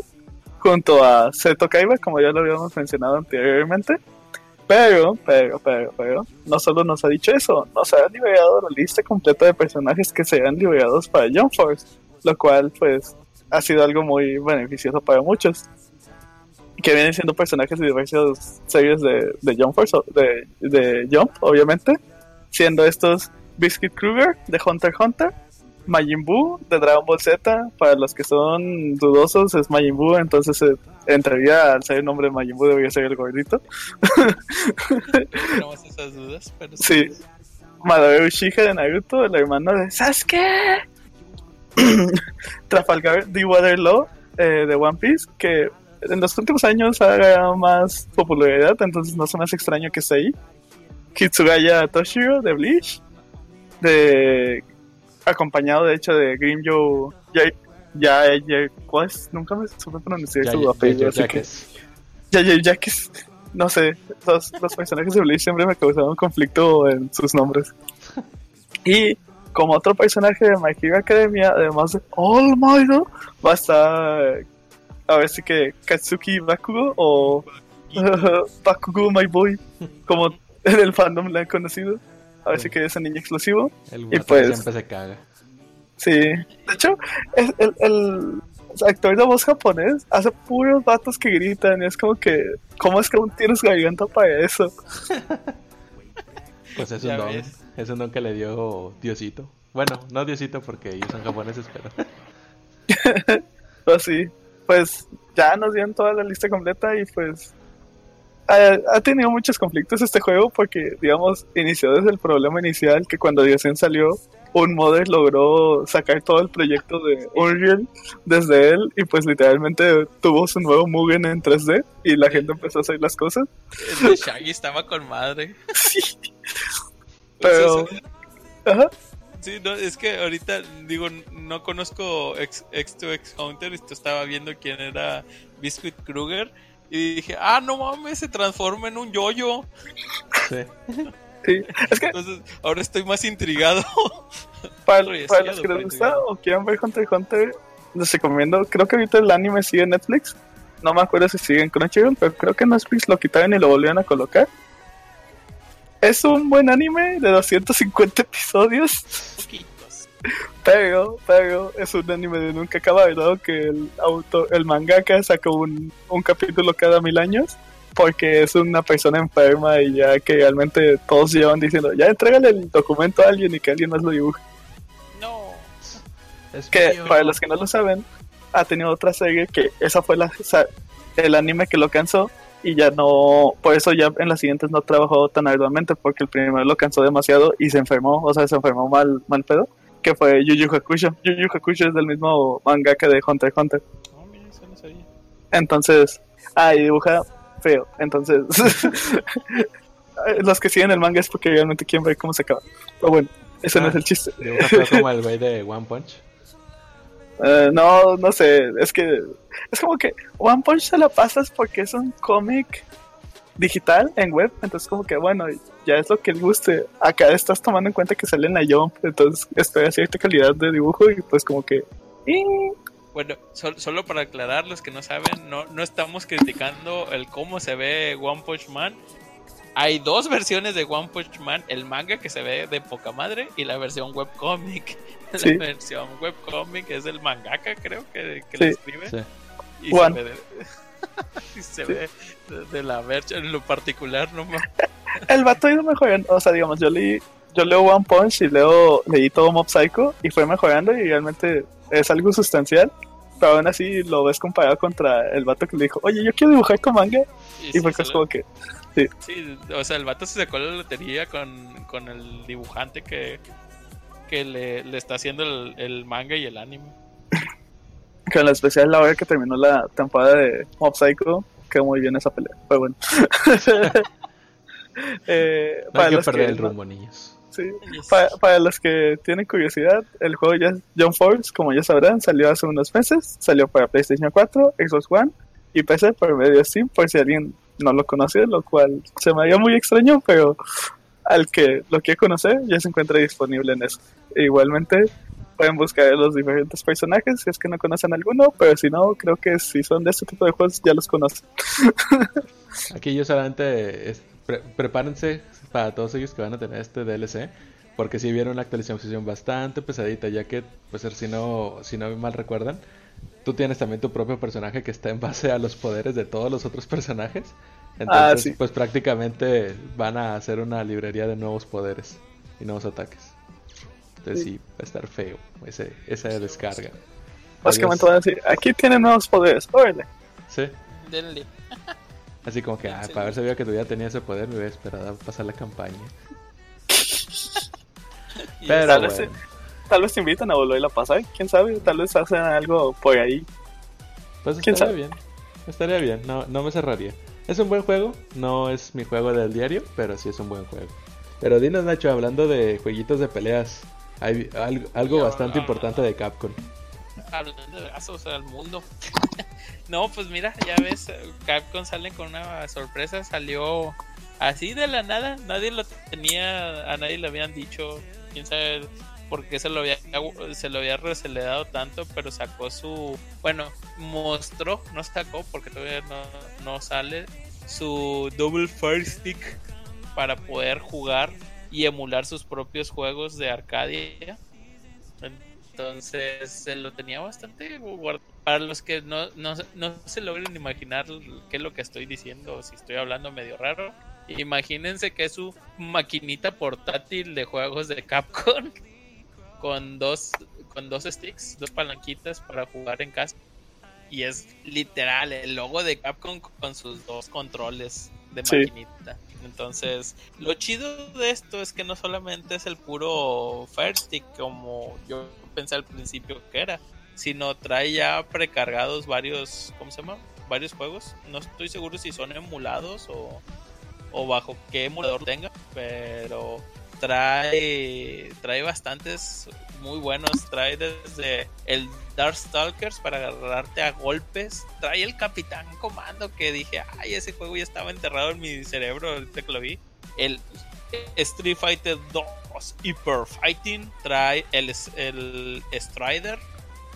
junto a Seto Kaiba, como ya lo habíamos mencionado anteriormente. Pero, pero, pero, pero, no solo nos ha dicho eso, nos ha liberado la lista completa de personajes que serán liberados para Jump Force, lo cual, pues, ha sido algo muy beneficioso para muchos. Que vienen siendo personajes de diversas series de, de Jump Force, o- de, de Jump, obviamente, siendo estos Biscuit Kruger de Hunter x Hunter, Majin Buu de Dragon Ball Z, para los que son dudosos es Majin Buu, entonces eh, en teoría al ser el nombre de Majin Buu debería ser el gordito. Tenemos esas dudas, pero Sí. Madara Uchiha de Naruto, el hermano de Sasuke. [CLEARS THROAT] Trafalgar D. Waterloo eh, de One Piece, que en los últimos años ha ganado más popularidad, entonces no se me hace extraño que esté ahí. Kitsugaya Toshiro de Bleach, de acompañado de hecho de Grimjo ya ya ya ¿cuál es? nunca me supe pronunciar su apellido, ya, así ya que ya, ya, ya que no sé, los, los personajes de Bleach siempre me causaban conflicto en sus nombres. [LAUGHS] Y como otro personaje de My Hero Academia, además de All Might, va a estar a ver si que Katsuki Bakugo o [LAUGHS] Bakugo My Boy, como [LAUGHS] en el fandom le han conocido. A ver si que es un niño exclusivo. El Y pues- siempre se caga. Sí. De hecho, es el, el actor de voz japonés hace puros vatos que gritan. Y es como que, ¿cómo es que aún tienes garganta para eso? [LAUGHS] Pues es un don. ves. Es un don que le dio Diosito. Bueno, no Diosito porque ellos son japoneses, pero. Así, pues ya nos dieron toda la lista completa y pues ha, ha tenido muchos conflictos este juego porque, digamos, inició desde el problema inicial que cuando Diocen salió, un modder logró sacar todo el proyecto de Unreal desde él y pues literalmente tuvo su nuevo Mugen en 3D y la gente empezó a hacer las cosas. El de Shaggy estaba con madre. [LAUGHS] Sí. Pero... Ajá. Sí, no, es que ahorita digo, no conozco X, X2X Hunter y estaba viendo quién era Biscuit Kruger y dije, ah, no mames, se transforma en un yoyo. Sí. [LAUGHS] Sí. Es que Entonces, ahora estoy más intrigado. para, para sí, los que les gusta o quieran ver Hunter x Hunter, les recomiendo. Creo que ahorita el anime sigue en Netflix. No me acuerdo si sigue en Crunchyroll, pero creo que Netflix lo quitaron y lo volvieron a colocar. Es un buen anime de 250 episodios, Poquitos. pero, pero es un anime de nunca acabar, dado que el autor, el mangaka saca un, un capítulo cada mil años, porque es una persona enferma y ya que realmente todos llevan diciendo, ya entrégale el documento a alguien y que alguien más lo dibuje. No. Es que mío. para los que no lo saben, ha tenido otra serie que esa fue la, el anime que lo cansó y ya no, por eso ya en las siguientes no trabajó tan arduamente porque el primero lo cansó demasiado y se enfermó, o sea, se enfermó mal, mal pedo, que fue Yu Yu Hakusho. Yu Yu Hakusho es del mismo mangaka de Hunter x Hunter. No, mira, eso no sabía. Entonces, ah, y dibuja feo. Entonces, [LAUGHS] los que siguen el manga es porque realmente quieren ver cómo se acaba. Pero bueno, ese no Ah. es el chiste. Dibuja feo como el güey de One Punch. Eh, no, no sé, es que es como que One Punch se la pasas porque es un cómic digital en web, entonces como que bueno, ya es lo que le guste. Acá estás tomando en cuenta que sale en la Jump, entonces espera cierta calidad de dibujo y pues como que. Bueno, sol- solo para aclarar, los que no saben, no, no estamos criticando el cómo se ve One Punch Man. Hay dos versiones de One Punch Man, el manga que se ve de poca madre y la versión webcomic. [LAUGHS] Sí. La versión webcomic es del mangaka, creo, que, que Sí. lo escribe. Sí. Y One. se ve, de, [LAUGHS] y se Sí. ve de, de la vercha en lo particular, no más. [LAUGHS] el vato ha ido mejorando, o sea, digamos, yo leí, yo leo One Punch y leo, leí todo Mob Psycho y fue mejorando y realmente es algo sustancial. Pero aún así lo ves comparado contra el vato que le dijo, oye, yo quiero dibujar con manga. Y sí, fue como que, Sí, o sea, el vato se sacó la lotería con, con el dibujante que, que le, le está haciendo el, el manga y el anime. [LAUGHS] con la especial la hora que terminó la temporada de Mob Psycho, quedó muy bien esa pelea. Pero bueno. [LAUGHS] Eh, No para hay que los perder que el no- rumbo, niños. sí, para, para los que tienen curiosidad, el juego ya John Force, como ya sabrán, salió hace unos meses, salió para PlayStation 4, Xbox One y PC por medio de Steam, por si alguien no lo conoce, lo cual se me haría muy extraño, pero al que lo quiera conocer ya se encuentra disponible en eso. E igualmente pueden buscar los diferentes personajes si es que no conocen alguno, pero si no, creo que si son de este tipo de juegos ya los conocen. [LAUGHS] Aquí yo solamente pre- prepárense para todos ellos que van a tener este DLC. Porque si vieron una actualización bastante pesadita, ya que, pues si no, si no mal recuerdan, tú tienes también tu propio personaje que está en base a los poderes de todos los otros personajes. Entonces, Ah, sí. pues prácticamente van a hacer una librería de nuevos poderes y nuevos ataques. Entonces sí, va a estar feo ese, esa descarga. Básicamente van a decir, aquí tienen nuevos poderes, órale. Sí, Denle. así como que, [LAUGHS] ah, para haber sabido que tú ya tenías ese poder, me hubiera esperado a pasar la campaña. [LAUGHS] Pero bueno. Tal vez te invitan a volver a pasar, quién sabe, tal vez hacen algo por ahí. Pues ¿Quién estaría sabe? bien. Estaría bien, no, no me cerraría. Es un buen juego, no es mi juego del diario, pero sí es un buen juego. Pero dinos, Nacho, hablando de jueguitos de peleas, hay algo, bastante ah. importante de Capcom. Hablando de vasos al mundo. [LAUGHS] no, pues mira, ya ves, Capcom sale con una sorpresa, salió así de la nada, nadie lo tenía, a nadie le habían dicho, quién sabe por qué se lo había se lo había tanto, pero sacó su, bueno, mostró, no sacó porque todavía no, no sale, su Double Fire Stick para poder jugar y emular sus propios juegos de Arcadia. Entonces se lo tenía bastante guardado. Para los que no, no, no se logren imaginar qué es lo que estoy diciendo, si estoy hablando medio raro, imagínense que es su maquinita portátil de juegos de Capcom [LAUGHS] con dos, con dos sticks, dos palanquitas para jugar en casa. Y es literal el logo de Capcom con sus dos controles de Sí. maquinita. Entonces, lo chido de esto es que no solamente es el puro Fire Stick como yo pensé al principio que era, sino trae ya precargados varios, ¿cómo se llama? Varios juegos. No estoy seguro si son emulados o, o bajo qué emulador tenga, pero trae trae bastantes muy buenos. Trae desde el Darkstalkers para agarrarte a golpes. Trae el Capitán Comando que dije, ay, ese juego ya estaba enterrado en mi cerebro ahorita que lo vi. El Street Fighter 2 Hyper Fighting trae el, el Strider.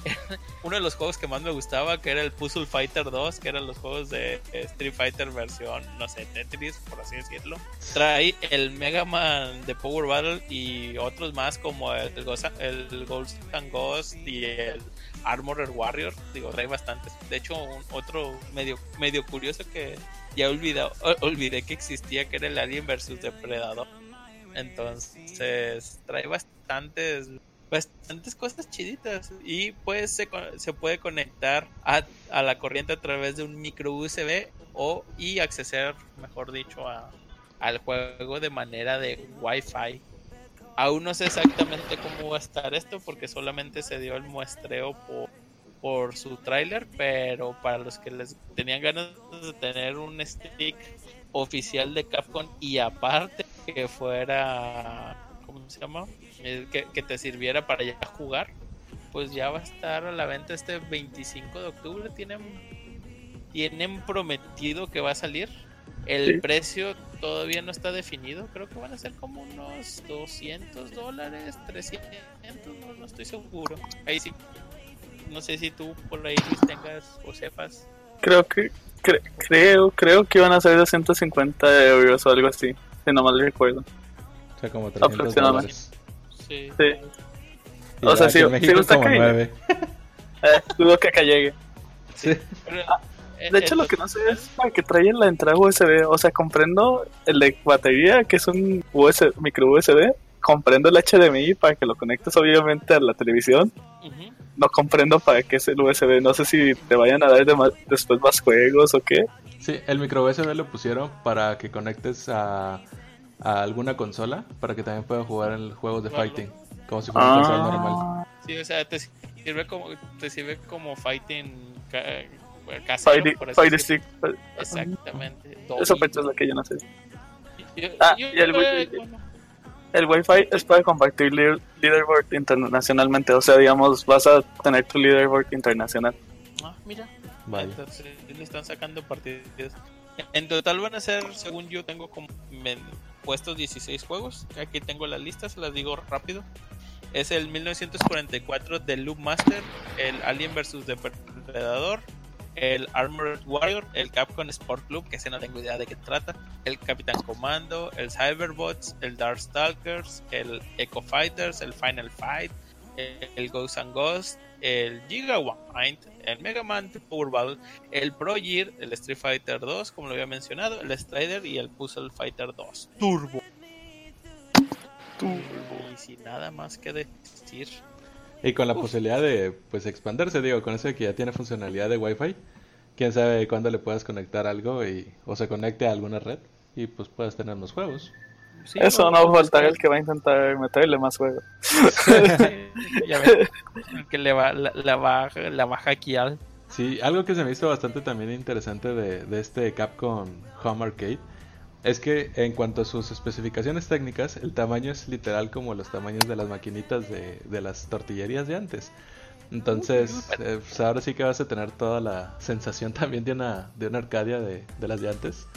[LAUGHS] Uno de los juegos que más me gustaba, que era el Puzzle Fighter 2, que eran los juegos de Street Fighter versión, no sé, Tetris, por así decirlo. Trae el Mega Man de Power Battle y otros más como el, Ghost, el Ghost and Ghost y el Armored Warrior. Digo, trae bastantes. De hecho, otro medio, medio curioso que ya olvidado, [LAUGHS] olvidé que existía, que era el Alien vs Depredador. Entonces, trae bastantes bastantes cosas chiditas y pues se, se puede conectar a, a, la corriente a través de un micro USB o y acceder mejor dicho a, al juego de manera de Wi-Fi aún no sé exactamente cómo va a estar esto porque solamente se dio el muestreo por, por su tráiler pero para los que les tenían ganas de tener un stick oficial de Capcom y aparte que fuera ¿cómo se llama? Que, que, te sirviera para ya jugar, pues ya va a estar a la venta este 25 de octubre. Tienen, tienen prometido que va a salir. El sí. precio todavía no está definido. Creo que van a ser como unos 200 dólares, 300, no, no estoy seguro. Ahí sí. No sé si tú por ahí tengas o sepas. Creo que cre creo creo que van a ser 250 euros o algo así, si no mal recuerdo. O sea, como 300 dólares. Sí. O sea, está como cayendo. 9. Eh, dudo que acá llegue. Sí. Pero, eh, De hecho, lo que no sé es la que trae en la entrada USB. O sea, comprendo el de batería, que es un USB, micro USB. Comprendo el HDMI para que lo conectes, obviamente, a la televisión. No comprendo para qué es el USB. No sé si te vayan a dar de más- después más juegos o qué. Sí, el micro USB lo pusieron para que conectes a, a alguna consola para que también puedas jugar en juegos de Claro. fighting, como si fuera un consola normal. Ah, Sí, o sea, te sirve como, te sirve como fighting ca casero, Fight, por así Fight. Stick. Exactamente. Eso pensé es lo que yo no sé. Yo- Ah, yo- y el bueno, El Wi-Fi es para compartir leader- leaderboard internacionalmente. O sea, digamos, vas a tener tu leaderboard internacional. ah, mira, Vaya. entonces le están sacando partidas. En total van a ser, según yo tengo como puestos 16 juegos. Aquí tengo la lista, se las digo rápido. Es el 1944 de Loop Master, el Alien vs Depredador, el Armored Warrior, el Capcom Sport Club, que ese no tengo idea de qué trata, el Capitán Comando, el Cyberbots, el Darkstalkers, el Echo Fighters, el Final Fight, el, el Ghost and Ghost, el Gigawind, el Mega Man Power Battle, el Pro Gear, el Street Fighter 2, como lo había mencionado, el Strider y el Puzzle Fighter 2 Turbo. Y sin nada más que decir. Y con la Uf. posibilidad de pues expandirse, digo, con eso de que ya tiene funcionalidad de Wi-Fi, quién sabe cuándo le puedas conectar algo y o se conecte a alguna red y pues puedas tener más juegos. Sí, Eso o- no va a faltar el que va a intentar meterle más juegos. Sí, ya ves, el que le va, la, la va, la va a hackear. Sí, algo que se me hizo bastante también interesante de, de este Capcom Home Arcade es que en cuanto a sus especificaciones técnicas, el tamaño es literal como los tamaños de las maquinitas de, de las tortillerías de antes. Entonces, eh, pues ahora sí que vas a tener toda la sensación [LAUGHS] también de una, de una Arcadia de, de las de antes.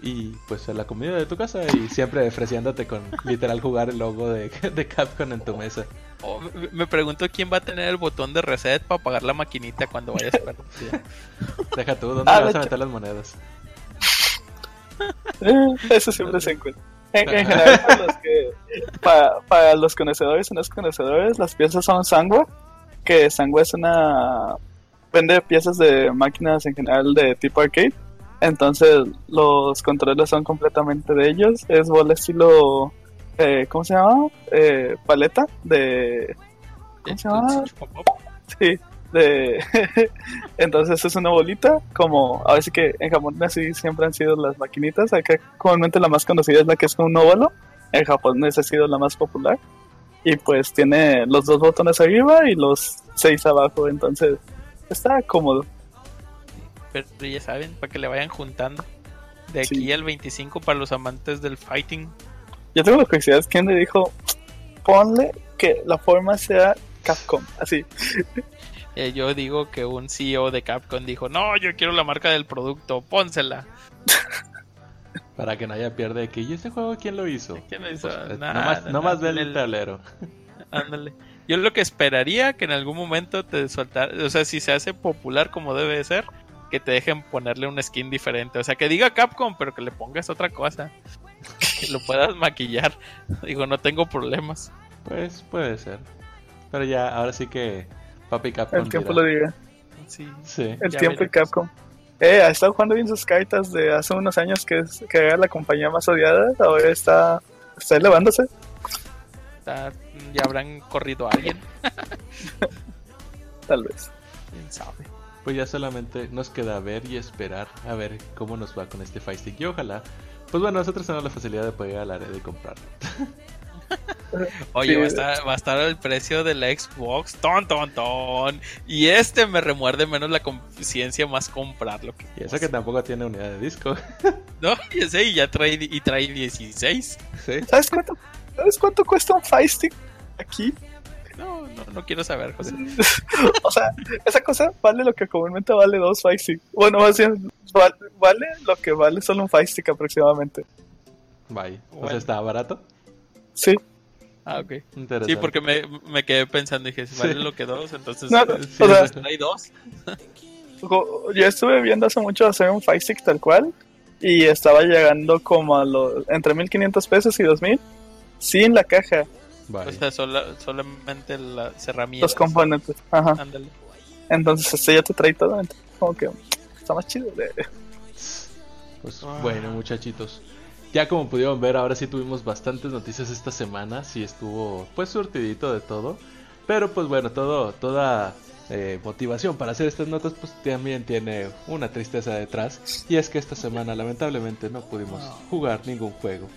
Y pues en la comida de tu casa y siempre ofreciéndote con literal jugar el logo de, de Capcom en tu mesa. Oh, me- pregunto quién va a tener el botón de reset para apagar la maquinita cuando vayas a perder. [LAUGHS] Deja tú, ¿dónde Ah, le vas a meter las monedas? [LAUGHS] Eso siempre se encuentra. En, en [LAUGHS] general, para los, que, para, para los conocedores y no conocedores, las piezas son Sangwa, que Sangwa es una... vende piezas de máquinas en general de tipo arcade. Entonces los controles son completamente de ellos. Es bola estilo... eh, ¿Cómo se llama? Eh, paleta de... ¿Cómo se llama? Sí, de... [LAUGHS] Entonces es una bolita, como ahora sí que en Japón así siempre han sido las maquinitas. Acá comúnmente la más conocida es la que es con un óvalo. En Japón esa ha sido la más popular. Y pues tiene los dos botones arriba y los seis abajo. Entonces está cómodo. Pero ya saben, para que le vayan juntando. De aquí Sí. al 25 para los amantes del fighting. Yo tengo la curiosidad, ¿quién le dijo? Ponle que la forma sea Capcom. Así. [LAUGHS] Eh, yo digo que un CEO de Capcom dijo, no, yo quiero la marca del producto, pónsela. [LAUGHS] Para que no haya pierde de que, ¿y ese juego quién lo hizo? ¿Quién lo hizo? Pues, eh, Nah, nomás nah, nomás nah, ve el tablero. [LAUGHS] Ándale. Yo lo que esperaría que en algún momento te soltar, o sea, si se hace popular como debe de ser, que te dejen ponerle un skin diferente. O sea, que diga Capcom, pero que le pongas otra cosa. Que lo puedas maquillar. [LAUGHS] Digo, no tengo problemas. Pues puede ser. Pero ya, ahora sí que Papi Capcom. El tiempo dirá. lo diga. Sí. Sí. El Ya tiempo y. Capcom. Eh, ha estado jugando bien sus cartas de hace unos años que, es, que era la compañía más odiada. Ahora está, está elevándose. Está- ya habrán corrido a alguien. [LAUGHS] Tal vez. ¿Quién sabe? Pues ya solamente nos queda ver y esperar a ver cómo nos va con este Fire Stick. Y ojalá, pues bueno, nosotros tenemos la facilidad de poder ir a la red y comprarlo. [LAUGHS] Oye, Sí. va, a estar, va a estar el precio de la Xbox. Ton, ton, ton. Y este me remuerde menos la conciencia más comprarlo. Que Y eso que tampoco tiene unidad de disco. [LAUGHS] No, ya sé, y ya trae, y trae 16. sí. ¿Sabes cuánto, ¿Sabes cuánto cuesta un Fire Stick aquí? No, no, quiero saber, José. [LAUGHS] o sea, esa cosa vale lo que comúnmente vale dos Stick. Bueno, más bien, val- vale lo que vale solo un Stick aproximadamente. Bye. O sea, Bueno. está barato. Sí. Ah, ok. Interesante. Sí, porque me, me quedé pensando, dije, si Sí. vale lo que dos, entonces No, eh, o sea- trae dos. [LAUGHS] Yo estuve viendo hace mucho hacer un Stick tal cual y estaba llegando como a los entre 1500 pesos y 2000 sin la caja, O sea, sola- solamente las herramientas. los componentes. Ajá. Ándale. Entonces este ya te trae todo. entonces, como que está más chido. de- Pues Ah. bueno, muchachitos. Ya como pudieron ver, ahora sí tuvimos bastantes noticias esta semana. Sí estuvo pues surtidito de todo. Pero pues bueno, todo, toda eh, motivación para hacer estas notas pues también tiene una tristeza detrás. Y es que esta semana lamentablemente no pudimos jugar ningún juego.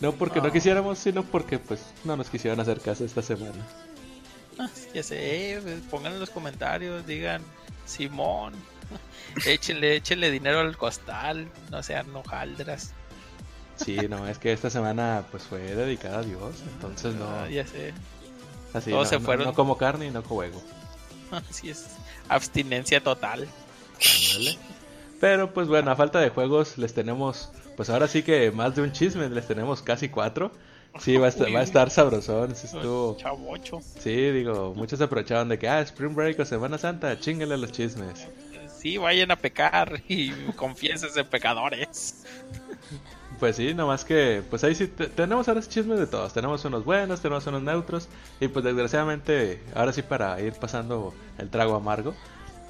No porque no Ah. quisiéramos, sino porque pues no nos quisieron hacer caso esta semana. Ah, ya sé, pues, pongan en los comentarios, digan, Simón, [LAUGHS] échenle, échenle dinero al costal, no sean hojaldras. Sí, no, es que esta semana pues fue dedicada a Dios. Entonces no... Ah, ya sé, Así, todos no, se fueron. no como carne y no juego. [LAUGHS] así es, abstinencia total. Pero pues bueno, a falta de juegos les tenemos, pues ahora sí que más de un chisme, les tenemos casi cuatro. Sí, va a estar, Uy. va a estar sabrosón. sí estuvo- Chavocho. Sí, digo, muchos aprovecharon de que, ah, Spring Break o Semana Santa, chingale los chismes. Sí, vayan a pecar [LAUGHS] y confiésense pecadores. Pues sí, nomás que, pues ahí sí, te- tenemos ahora chismes de todos. Tenemos unos buenos, tenemos unos neutros. Y pues desgraciadamente, ahora sí para ir pasando el trago amargo,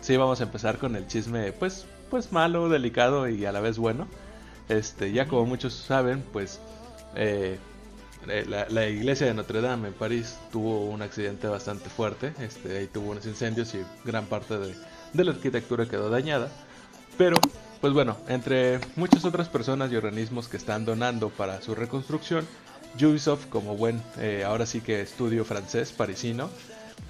sí vamos a empezar con el chisme, pues, pues malo, delicado y a la vez bueno. Este, ya como muchos saben, pues eh, eh, la, la iglesia de Notre Dame en París tuvo un accidente bastante fuerte. Este, ahí tuvo unos incendios y gran parte de, de la arquitectura quedó dañada. Pero, pues bueno, entre muchas otras personas y organismos que están donando para su reconstrucción, Ubisoft, como buen, eh, ahora sí que estudio francés, parisino,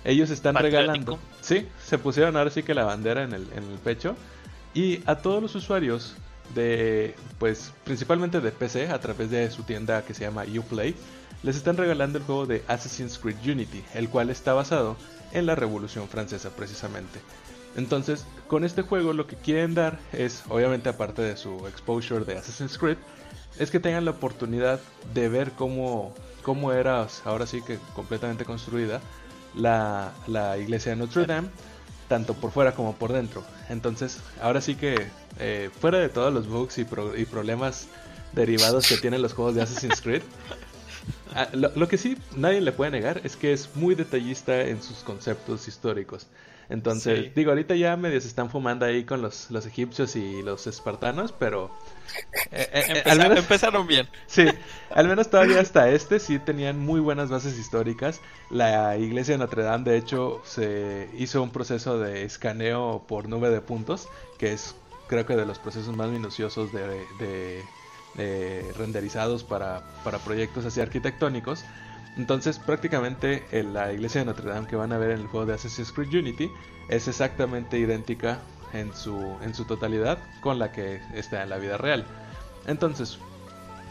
ellos están Patriótico. regalando. Sí, se pusieron ahora sí que la bandera en el, en el pecho. Y a todos los usuarios de, pues principalmente de PC, a través de su tienda que se llama Uplay, les están regalando el juego de Assassin's Creed Unity, el cual está basado en la Revolución Francesa precisamente. Entonces, con este juego lo que quieren dar es, obviamente aparte de su exposure de Assassin's Creed, es que tengan la oportunidad de ver cómo, cómo era ahora sí que completamente construida la, la iglesia de Notre Dame, tanto por fuera como por dentro. Entonces, ahora sí que eh, fuera de todos los bugs y, pro- y problemas derivados que tienen los juegos de Assassin's Creed, ah, lo, lo que sí nadie le puede negar es que es muy detallista en sus conceptos históricos. Entonces, Sí. digo, ahorita ya medio se están fumando ahí con los, los egipcios y los espartanos, pero... eh, eh, al menos- Empezaron bien. Sí, al menos todavía hasta este sí tenían muy buenas bases históricas. La iglesia de Notre Dame, de hecho, se hizo un proceso de escaneo por nube de puntos, que es creo que de los procesos más minuciosos de, de- de renderizados para, para proyectos así arquitectónicos. Entonces, prácticamente eh, la iglesia de Notre Dame que van a ver en el juego de Assassin's Creed Unity es exactamente idéntica en su, en su totalidad con la que está en la vida real. Entonces,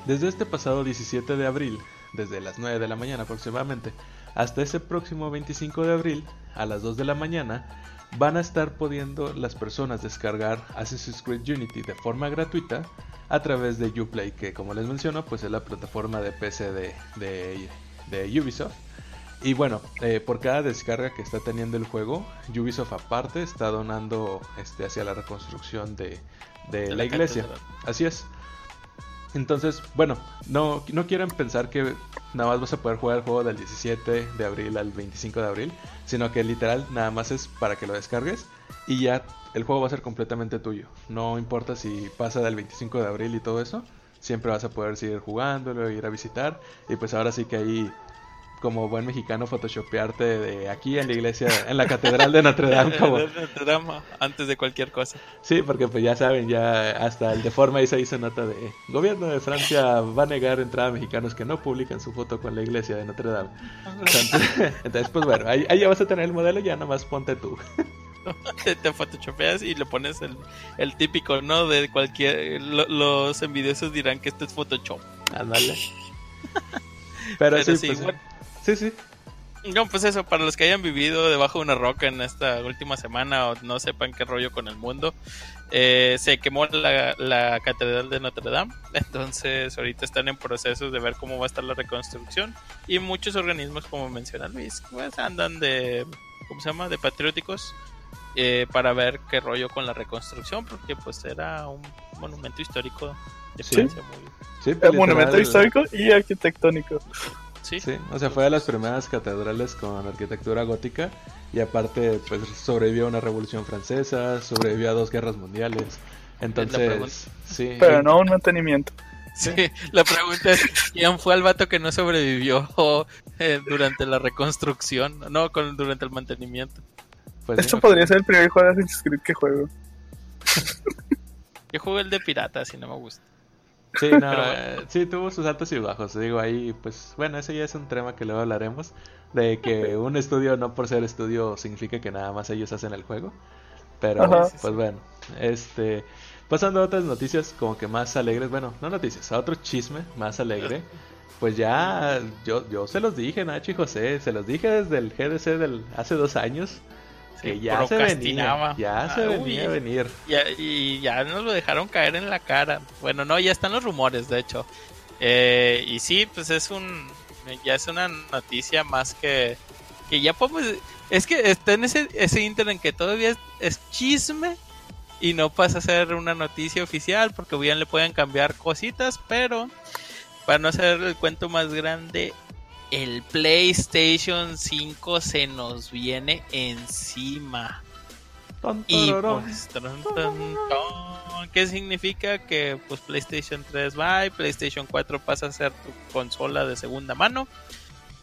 desde este pasado 17 de abril, desde las 9 de la mañana aproximadamente, hasta ese próximo 25 de abril, a las 2 de la mañana, van a estar pudiendo las personas descargar Assassin's Creed Unity de forma gratuita a través de Uplay, que como les menciono, pues es la plataforma de PC de, de, de Ubisoft. Y bueno, eh, por cada descarga que está teniendo el juego, Ubisoft aparte está donando este, hacia la reconstrucción de, de De la, la iglesia. catedral. Así es. Entonces, bueno, no, no quieran pensar que nada más vas a poder jugar el juego del 17 de abril al 25 de abril, sino que literal nada más es para que lo descargues y ya el juego va a ser completamente tuyo. No importa si pasa del 25 de abril y todo eso, siempre vas a poder seguir jugándolo, ir a visitar y pues ahora sí que ahí como buen mexicano photoshopearte de aquí en la iglesia, en la catedral de Notre Dame [LAUGHS] como Notre Dame, antes de cualquier cosa. Sí, porque pues ya saben, ya hasta el deforme ahí se hizo nota de gobierno de Francia va a negar entrada a mexicanos que no publican su foto con la iglesia de Notre Dame. Entonces, [LAUGHS] entonces, pues bueno, ahí, ahí ya vas a tener el modelo, ya nomás ponte tú. te, [LAUGHS] te photoshopeas y le pones el, el típico, ¿no? De cualquier... lo- los envidiosos dirán que esto es Photoshop. Ándale. Pero, Pero sí, sí, pues, bueno. Sí, sí. No, pues eso, para los que hayan vivido debajo de una roca en esta última semana o no sepan qué rollo con el mundo, eh, se quemó la, la catedral de Notre Dame, entonces ahorita están en procesos de ver cómo va a estar la reconstrucción y muchos organismos, como menciona Luis, pues andan de, ¿cómo se llama?, de patrióticos eh, para ver qué rollo con la reconstrucción, porque pues era un monumento histórico de Sí. Francia muy... Sí, Es pues, monumento histórico y arquitectónico. Sí, Sí, o sea, fue de las primeras catedrales con arquitectura gótica y aparte pues sobrevivió a una revolución francesa, sobrevivió a dos guerras mundiales. Entonces, sí. Pero no un mantenimiento. Sí, [LAUGHS] la pregunta es quién fue el vato que no sobrevivió eh, durante la reconstrucción, no, con, durante el mantenimiento. Pues, sí. Esto podría ser el primer juego de Assassin's Creed que juego. Yo jugué el de pirata, si no me gusta. Sí, [LAUGHS] no, eh, sí, tuvo sus altos y bajos. Digo, ahí, pues, bueno, ese ya es un tema que luego hablaremos. De que [LAUGHS] un estudio, no por ser estudio, significa que nada más ellos hacen el juego. Pero, Ajá. pues bueno, este. Pasando a otras noticias como que más alegres, bueno, no noticias, a otro chisme más alegre. [LAUGHS] Pues ya, yo, yo se los dije, Nacho y José, se los dije desde el GDC del hace dos años. Que ya se venía, ya se Ah, venía a venir. Ya- y ya nos lo dejaron caer en la cara. Bueno, no, ya están los rumores, de hecho. Eh, y sí, pues es un. Ya es una noticia más que. Que ya podemos. Es que está en ese, ese inter en que todavía es, es chisme y no pasa a ser una noticia oficial porque bien le pueden cambiar cositas, pero para no hacer el cuento más grande, el PlayStation 5 se nos viene encima. Y pues, tran, tan, tan. ¿qué significa? Que pues PlayStation 3 va y PlayStation 4 pasa a ser tu consola de segunda mano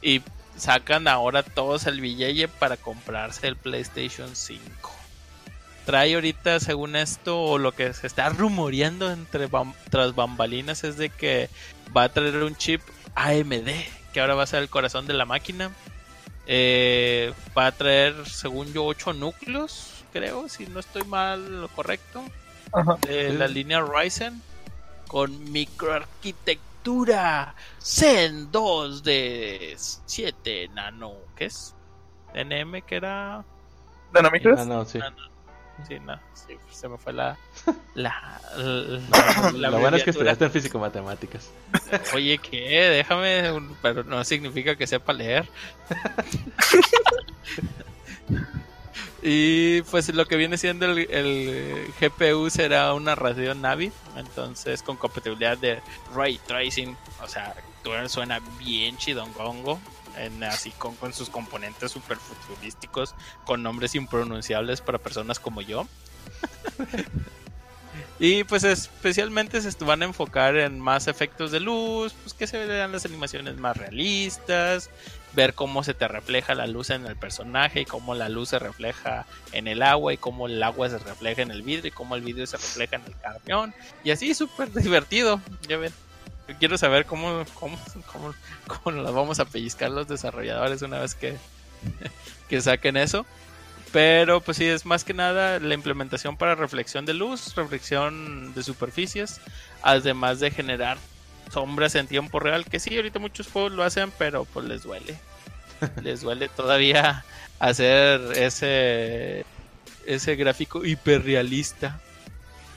y sacan ahora todos el billete para comprarse el PlayStation 5. Trae ahorita, según esto, o lo que se está rumoreando entre bam- tras bambalinas es de que va a traer un chip AMD, que ahora va a ser el corazón de la máquina. Eh, va a traer, según yo, 8 núcleos, creo, si no estoy mal lo correcto, Ajá. de la línea Ryzen, con microarquitectura Zen 2 de 7 nano, ¿qué es? NM que era. Ah, sí. Sí, no, sí, se me fue la. [LAUGHS] La. La, la Lo bueno es que estudiaste en físico-matemáticas. [LAUGHS] Oye, ¿qué? Déjame, un- pero no significa que sepa leer. [LAUGHS] y pues lo que viene siendo el, el GPU será una Radeon Navi, entonces con compatibilidad de Ray Tracing, o sea, todo suena bien chidongongo. En, así con, con sus componentes super futurísticos con nombres impronunciables para personas como yo [LAUGHS] y pues especialmente se van a enfocar en más efectos de luz, pues que se vean las animaciones más realistas, ver cómo se te refleja la luz en el personaje y cómo la luz se refleja en el agua y cómo el agua se refleja en el vidrio y cómo el vidrio se refleja en el camión. Y así súper divertido, ya ven. Yo quiero saber cómo, cómo, cómo, cómo nos vamos a pellizcar los desarrolladores una vez que, [LAUGHS] que saquen eso. Pero pues sí, es más que nada la implementación para reflexión de luz, reflexión de superficies, además de generar sombras en tiempo real, que sí, ahorita muchos juegos lo hacen, pero pues les duele. [LAUGHS] les duele todavía hacer ese, ese gráfico hiperrealista.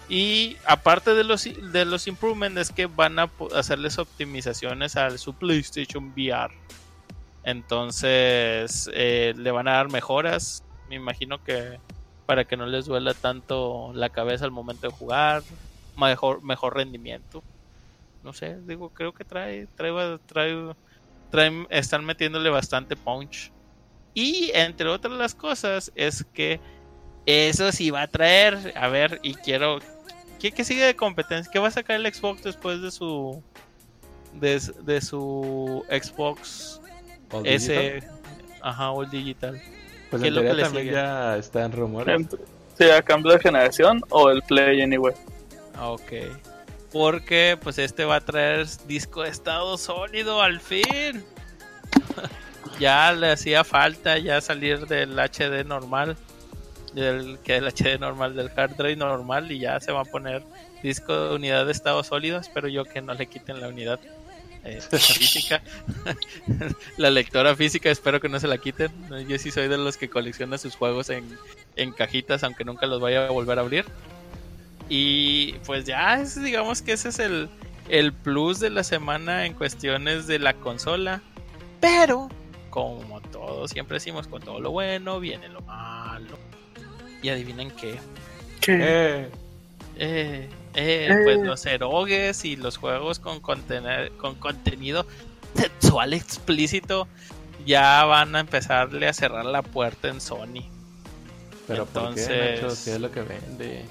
Y aparte de los, de los improvements es que van a hacerles optimizaciones al su PlayStation VR. Entonces eh, le van a dar mejoras. Me imagino que para que no les duela tanto la cabeza al momento de jugar. Mejor, mejor rendimiento. No sé, digo, creo que trae, trae, trae, trae- están metiéndole bastante punch. Y entre otras las cosas es que eso sí va a traer, a ver, y quiero, ¿qué, qué sigue de competencia? ¿Qué va a sacar el Xbox después de su, de, de su Xbox All S, digital. ajá, All Digital? Pues ¿qué en es lo que también sigue? ya está en rumores. Ent- sea cambio de generación o el Play Anyway. Ah, Ok. Porque pues este va a traer disco de estado sólido al fin. [LAUGHS] ya le hacía falta ya salir del HD normal. Del, que el HD normal, del hard drive normal. Y ya se va a poner disco de unidad de estado sólido. Espero yo que no le quiten la unidad eh, [LAUGHS] física. [LAUGHS] la lectora física espero que no se la quiten. Yo sí soy de los que colecciona sus juegos en, en cajitas, aunque nunca los vaya a volver a abrir. Y pues ya, es- digamos que ese es el, el plus de la semana en cuestiones de la consola. Pero, como todos siempre decimos, con todo lo bueno viene lo malo. Y adivinen qué. Que Eh, Eh, eh, pues los erogues y los juegos con, contene- con contenido sexual explícito ya van a empezarle a cerrar la puerta en Sony. pero ¿por qué, Entonces- Nacho? ¿Qué es lo que vende?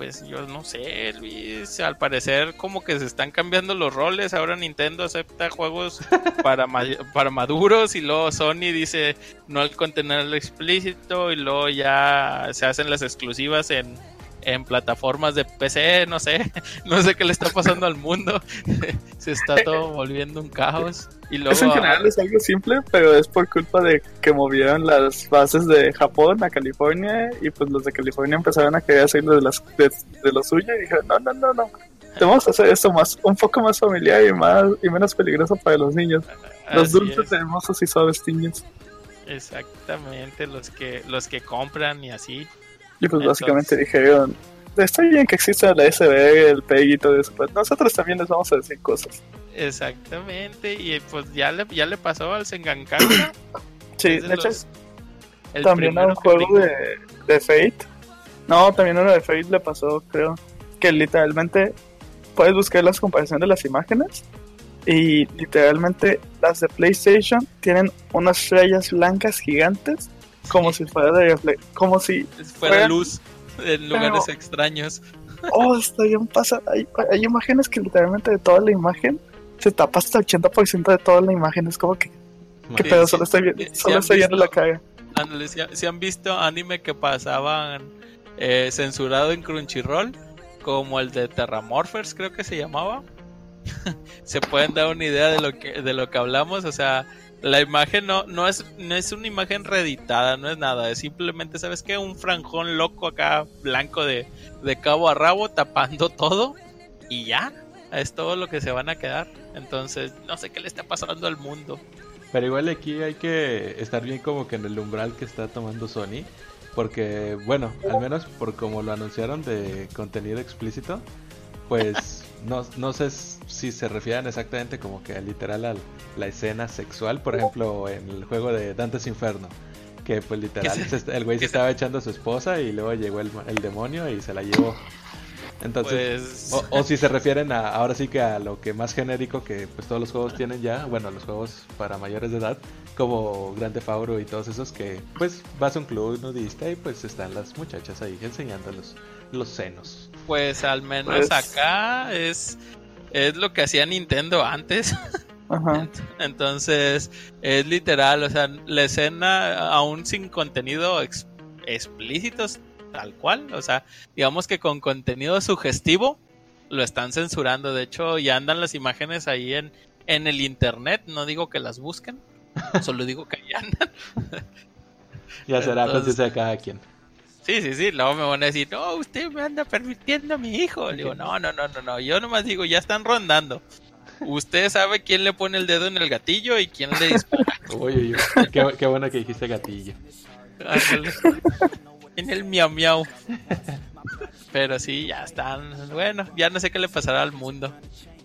Pues yo no sé, Luis. Al parecer, como que se están cambiando los roles. Ahora Nintendo acepta juegos [LAUGHS] para, ma- para maduros. Y luego Sony dice no al contenido explícito. Y luego ya se hacen las exclusivas en, en plataformas de PC. No sé, [LAUGHS] no sé qué le está pasando al mundo. [LAUGHS] se está todo volviendo un caos. Y luego. eso en general es algo simple, pero es por culpa de que movieron las bases de Japón a California y pues los de California empezaron a querer hacer de, las, de, de lo suyo y dijeron, no, no, no, no. Tenemos que hacer esto más, un poco más familiar y más y menos peligroso para los niños. Los así dulces es. hermosos y suaves niños. Exactamente, los que, los que compran y así. Y pues Entonces- básicamente dijeron, está bien que exista la SB, el PEG y todo eso, pero nosotros también les vamos a decir cosas. Exactamente, y pues ya le, ya le pasó al Sengankano. [COUGHS] Sí, de hecho, los- el también a un juego de, de Fate. No, también uno de Fate le pasó, creo. Que literalmente puedes buscar las comparaciones de las imágenes. Y literalmente las de PlayStation tienen unas rayas blancas gigantes. Como si fuera de Como si. Fuera fuera- luz en lugares extraños. [LAUGHS] Oh, está bien pasa. Hay, hay imágenes que literalmente de toda la imagen se tapa hasta el 80% de toda la imagen. Es como que. ¿Qué Madre. pedo? Solo estoy, vi- sí, sí solo estoy viendo la. Ándale, si, si han visto anime que pasaban eh, censurado en Crunchyroll, como el de Terramorphers, creo que se llamaba. [LAUGHS] se pueden dar una idea de lo que de lo que hablamos, o sea, la imagen no, no es no es una imagen reeditada, no es nada, es simplemente, ¿sabes qué? Un franjón loco acá blanco de, de cabo a rabo tapando todo y ya, es todo lo que se van a quedar. Entonces, no sé qué le está pasando al mundo. Pero igual aquí hay que estar bien como que en el umbral que está tomando Sony. Porque, bueno, al menos por como lo anunciaron de contenido explícito, pues [LAUGHS] no, no sé si se refieren exactamente como que literal a la escena sexual, por ejemplo, en el juego de Dante's Inferno. Que pues literal, se- el güey se estaba echando a su esposa y luego llegó el, el demonio y se la llevó. Entonces, Pues. o, o si se refieren a ahora sí que a lo que más genérico que pues todos los juegos tienen ya, bueno, los juegos para mayores de edad, como Grand Theft Auto y todos esos que pues vas a un club nudista y pues están las muchachas ahí enseñando los, los senos. Pues al menos Pues- acá es, es lo que hacía Nintendo antes. Ajá. [LAUGHS] Entonces es literal, o sea, la escena aún sin contenido ex- explícito tal cual, o sea, digamos que con contenido sugestivo lo están censurando. De hecho, ya andan las imágenes ahí en, en el internet, no digo que las busquen, solo digo que ahí andan. [LAUGHS] Ya será Entonces- conciencia de cada quien. Sí, sí, sí, luego me van a decir, no, usted me anda permitiendo a mi hijo. Le digo, [LAUGHS] no, no, no, no, no, yo nomás digo, ya están rondando. Usted sabe quién le pone el dedo en el gatillo y quién le dispara. [LAUGHS] Uy. Qué, qué bueno que dijiste gatillo. En el miau miau. Pero sí, ya están. Bueno, ya no sé qué le pasará al mundo.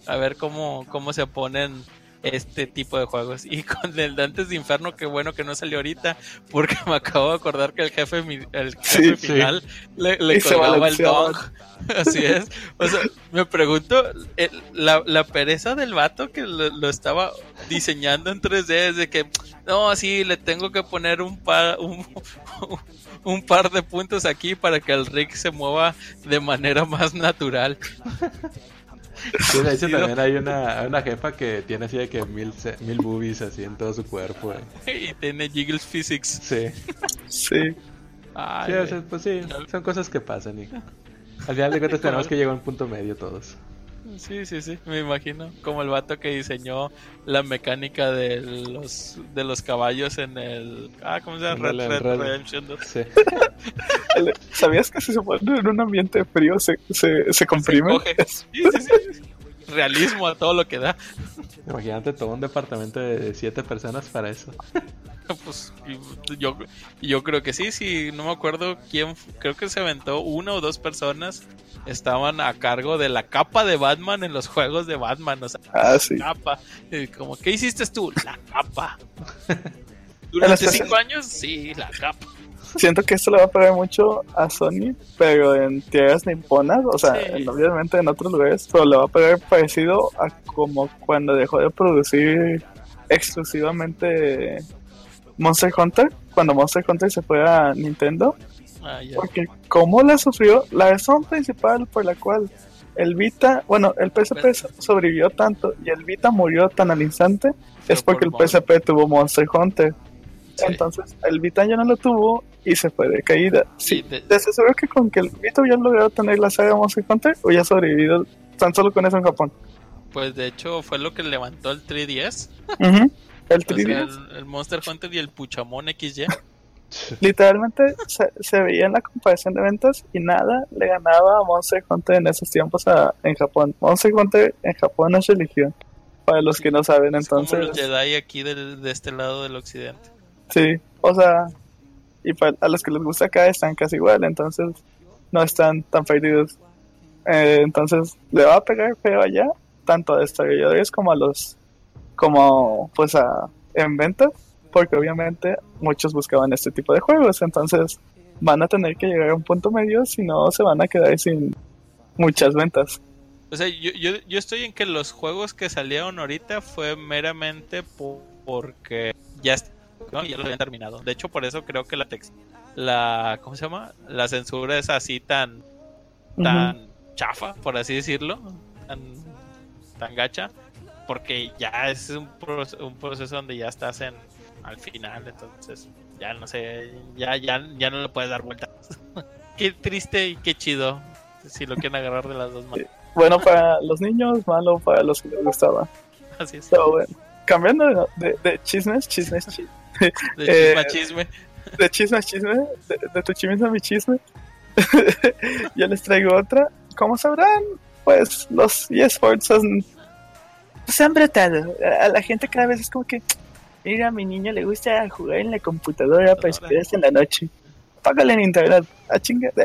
A ver cómo, cómo se ponen este tipo de juegos. Y con el Dantes de Inferno, qué bueno que no salió ahorita, porque me acabo de acordar que el jefe, mi- el jefe Sí, sí. final le, le colgaba el dong. [LAUGHS] Así es. O sea, me pregunto, el- la, la pereza del vato que lo, lo estaba diseñando en 3D es de que, no, sí, le tengo que poner un par, un, [LAUGHS] un par de puntos aquí para que el Rick se mueva de manera más natural. [LAUGHS] Sí, de hecho Sí, también hay una, una jefa que tiene así de que mil, mil boobies así en todo su cuerpo. eh. Y tiene Jiggles Physics. Sí, Sí. Ay, sí, o güey. sea, pues sí, son cosas que pasan y al final de cuentas [LAUGHS] tenemos que llegar a un punto medio todos. Sí, sí, sí, me imagino. Como el vato que diseñó la mecánica de los de los caballos en el. Ah, ¿cómo se llama? Red Red. Redemption 2. Sí. [LAUGHS] ¿Sabías que si se pone en un ambiente frío se, se, se comprime? coge. [LAUGHS] Sí, sí, sí. Realismo a todo lo que da. Imagínate todo un departamento de siete personas para eso. [LAUGHS] Pues yo, yo creo que sí, sí, no me acuerdo quién, creo que se aventó una o dos personas estaban a cargo de la capa de Batman en los juegos de Batman, o sea, Ah, sí. capa. Y como, ¿qué hiciste tú? La capa. [LAUGHS] Durante cinco años, sí, la capa. Siento que esto le va a pegar mucho a Sony, pero en tierras niponas, o sea, Sí. en- obviamente en otros lugares, pero le va a pegar parecido a como cuando dejó de producir exclusivamente Monster Hunter, cuando Monster Hunter se fue a Nintendo, Ah, porque como la sufrió, la razón principal por la cual el Vita, bueno, el PSP so- sobrevivió tanto y el Vita murió tan al instante, es porque el PSP tuvo Monster Hunter. Sí. Entonces, el Vita ya no lo tuvo y se fue de caída. Sí, de- te aseguro que con que el Vita hubiera logrado tener la saga Monster Hunter, hubiera sobrevivido tan solo con eso en Japón. Pues de hecho fue lo que levantó el 3DS. Ujú. El O sea, 3DS, el, el Monster Hunter y el Puchamón XY. [LAUGHS] literalmente se, se veía en la comparación de ventas y nada le ganaba a Monster Hunter en esos tiempos a- en Japón. Monster Hunter en Japón es religión. Para los que no saben, Es como entonces. los Jedi aquí del- de este lado del occidente. Sí, o sea, y para, a los que les gusta acá están casi igual, entonces no están tan perdidos. Eh, entonces le va a pegar feo allá, tanto a desarrolladores como a los, como pues a en ventas, porque obviamente muchos buscaban este tipo de juegos, entonces van a tener que llegar a un punto medio, si no se van a quedar sin muchas ventas. O sea, yo, yo, yo estoy en que los juegos que salieron ahorita fue meramente po- porque ya, ¿no? ya lo habían terminado. De hecho, por eso creo que la tex- la ¿cómo se llama? La censura es así tan tan chafa, por así decirlo, tan, tan gacha, porque ya es un, proce- un proceso donde ya estás en al final, entonces ya no sé, ya ya ya no le puedes dar vueltas. [LAUGHS] qué triste y qué chido si lo quieren agarrar de las dos manos. Bueno para los niños, malo para los que les gustaba. Así es. Pero bueno, cambiando de, de- de chismes, chismes, chismes. [LAUGHS] De Eh, chisme a chisme. de chisme a chisme, de, de tu chisme a mi chisme, [LAUGHS] yo les traigo otra. Como sabrán, pues los eSports se han brotado. A, la gente cada vez es como que, mira, a mi niño le gusta jugar en la computadora para esperarse en la noche. págale en internet. A chinga. [LAUGHS]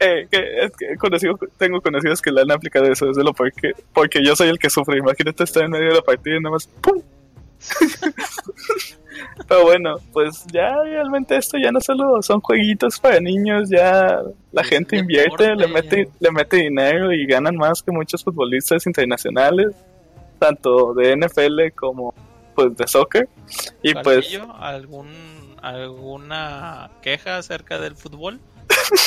Eh, que, es que he conocido, tengo conocidos que le han aplicado eso, es de lo porque, porque yo soy el que sufre. Imagínate estar en medio de la partida y nada más ¡pum! [LAUGHS] Pero bueno, pues ya realmente esto ya no solo son jueguitos para niños, ya la Es gente deporte. invierte, le mete, le mete dinero y ganan más que muchos futbolistas internacionales, tanto de NFL como pues de soccer. Y pues ¿algún, ¿Alguna queja acerca del fútbol?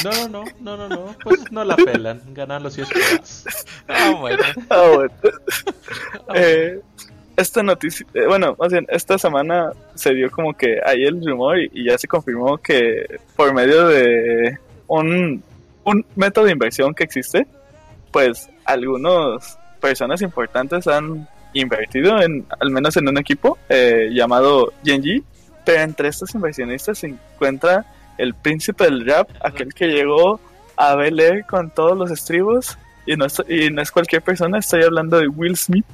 No, no, no, no, no, no. Pues no la pelan. Ganan los eSports. [LAUGHS] Ah, bueno. Ah, bueno. Eh, esta noticia, eh, bueno, más bien, esta semana se dio como que hay el rumor y, ya se confirmó que por medio de un, un método de inversión que existe, pues algunas personas importantes han invertido en, al menos en un equipo eh, llamado Genji, pero entre estos inversionistas se encuentra el príncipe del rap, aquel que llegó a Bel con todos los estribos y no es cualquier persona, estoy hablando de Will Smith.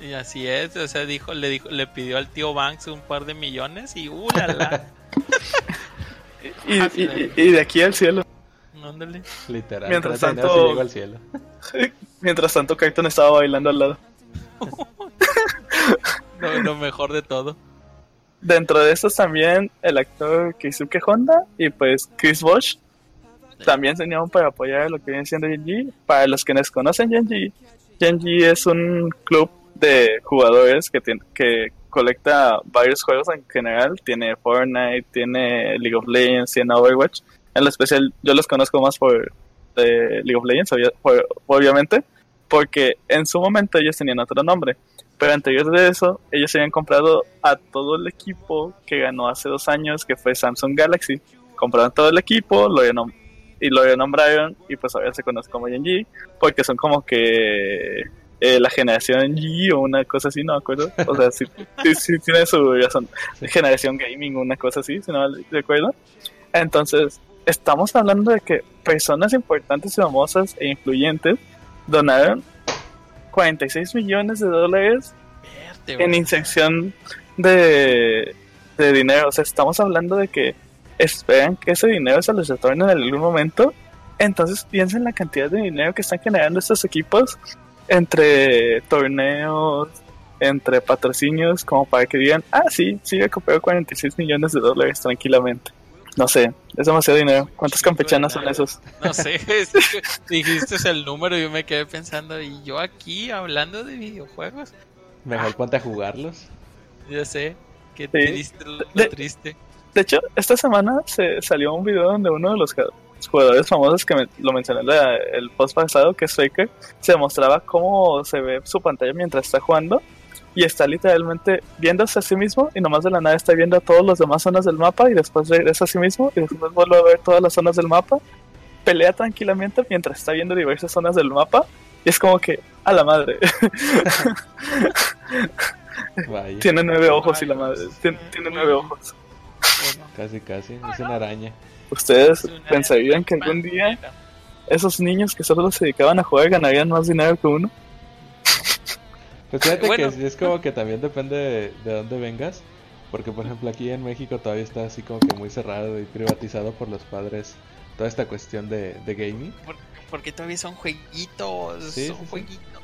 Y así es, o sea, dijo, le dijo, le pidió al tío Banks un par de millones y uh, la, la. Y, y- y- y de aquí al cielo. Ándale. Literal. Mientras tanto- sí llego al cielo. [LAUGHS] Mientras tanto, Carton estaba bailando al lado. [LAUGHS] Lo, lo mejor de todo. Dentro de estos también el actor Keisuke Honda y pues Chris Bosch también se unieron para apoyar lo que viene siendo Genji. Para los que desconocen Genji, Genji es un club de jugadores que, tiene, que colecta varios juegos en general. Tiene Fortnite, tiene League of Legends, tiene Overwatch. En lo especial yo los conozco más por eh, League of Legends, obviamente, porque en su momento ellos tenían otro nombre. Pero anterior de eso, ellos habían comprado a todo el equipo que ganó hace dos años, que fue Samsung Galaxy. Compraron todo el equipo lo y lo renombraron y pues ahora se conoce como Genji, porque son como que eh, la generación G o una cosa así, no me acuerdo. O sea, sí, sí, sí tiene su razón. Generación gaming, una cosa así, si no recuerdo. Entonces, estamos hablando de que personas importantes, famosas e influyentes donaron 46 millones de dólares Verte, en inyección de, de dinero. O sea, estamos hablando de que esperan que ese dinero se les retorne en algún momento. Entonces piensen la cantidad de dinero que están generando estos equipos entre torneos, entre patrocinios, como para que digan, ah, sí, sí, recuperó 46 millones de dólares tranquilamente. No sé, es demasiado dinero. ¿Cuántos campechanos son esos? No sé, es que dijiste el número y yo me quedé pensando, y yo aquí hablando de videojuegos, Mejor ponte a jugarlos. ya sé, qué Sí. triste, lo De- triste. De hecho, esta semana se salió un video donde uno de los jugadores famosos que me- lo mencioné en la- el post pasado, que es Faker, se mostraba cómo se ve su pantalla mientras está jugando y está literalmente viéndose a sí mismo y nomás de la nada está viendo a todas las demás zonas del mapa y después regresa a sí mismo y después vuelve a ver todas las zonas del mapa, pelea tranquilamente mientras está viendo diversas zonas del mapa y es como que, a la madre, Vaya. tiene nueve ojos y la madre, tiene, tiene nueve ojos. Bueno, Casi, casi. Es una araña. ¿Ustedes pensarían que algún día esos niños que solo se dedicaban a jugar ganarían más dinero que uno. Pues fíjate Bueno. que es como que también depende de, de dónde vengas. Porque, por ejemplo, aquí en México todavía está así como que muy cerrado y privatizado por los padres toda esta cuestión de, de gaming. por- porque todavía son jueguitos, Sí, son sí, sí. jueguitos.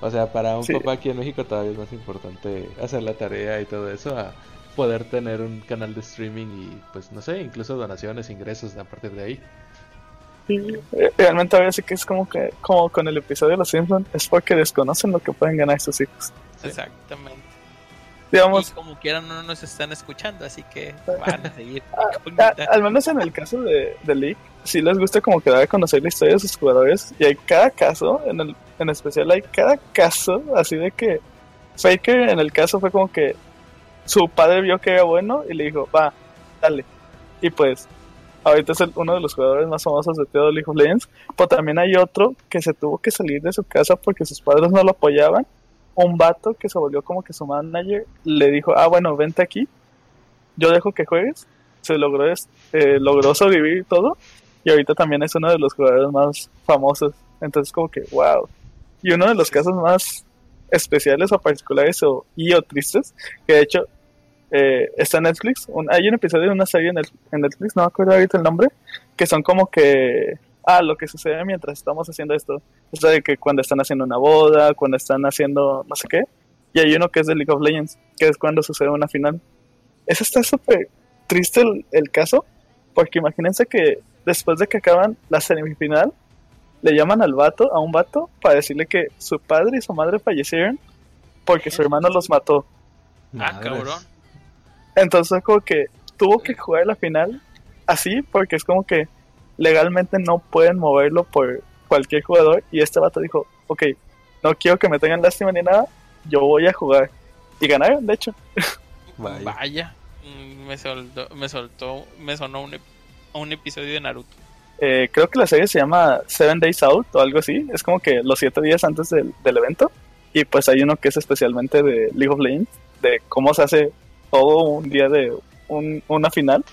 O sea, para un Sí. papá aquí en México todavía es más importante hacer la tarea y todo eso a poder tener un canal de streaming y, pues, no sé, incluso donaciones, ingresos a partir de ahí. Eh, Realmente ahora sí que es como que, como con el episodio de Los Simpsons, es porque desconocen lo que pueden ganar sus hijos. Sí. Exactamente. Digamos, Y como quieran no nos están escuchando, así que [LAUGHS] van a seguir. a- incógnita. al menos en el caso de, de League, sí les gusta como que dar a conocer la historia de sus jugadores y hay cada caso, en, el, en especial hay cada caso, así de que Faker en el caso fue como que su padre vio que era bueno y le dijo, va, dale. Y pues ahorita es el- uno de los jugadores más famosos de todo League of Legends, pero también hay otro que se tuvo que salir de su casa porque sus padres no lo apoyaban. Un vato que se volvió como que su manager le dijo, ah, bueno, vente aquí, yo dejo que juegues se logró, es- eh, logró sobrevivir y todo. Y ahorita también es uno de los jugadores más famosos. Entonces, como que, wow. Y uno de los casos más especiales o particulares o, y o tristes, que de hecho eh, está en Netflix. Un- hay un episodio de una serie en, Net- en Netflix, no me acuerdo ahorita el nombre, que son como que, ah, lo que sucede mientras estamos haciendo esto. Es de que cuando están haciendo una boda, cuando están haciendo no sé qué. Y hay uno que es de League of Legends, que es cuando sucede una final. Eso está súper triste el, el caso, porque imagínense que después de que acaban la semifinal, le llaman al vato, a un vato, para decirle que su padre y su madre fallecieron porque su hermano los mató. Ah, cabrón. Entonces como que tuvo que jugar la final así porque es como que legalmente no pueden moverlo por cualquier jugador y este vato dijo, ok, no quiero que me tengan lástima ni nada, yo voy a jugar. Y ganaron, de hecho. Vaya. Vaya. Mm, Me soltó, me soltó, me sonó un, ep- un episodio de Naruto. Eh, creo que la serie se llama Seven Days Out o algo así. Es como que los siete días antes del, del evento. Y pues hay uno que es especialmente de League of Legends, de cómo se hace todo un día de un- una final.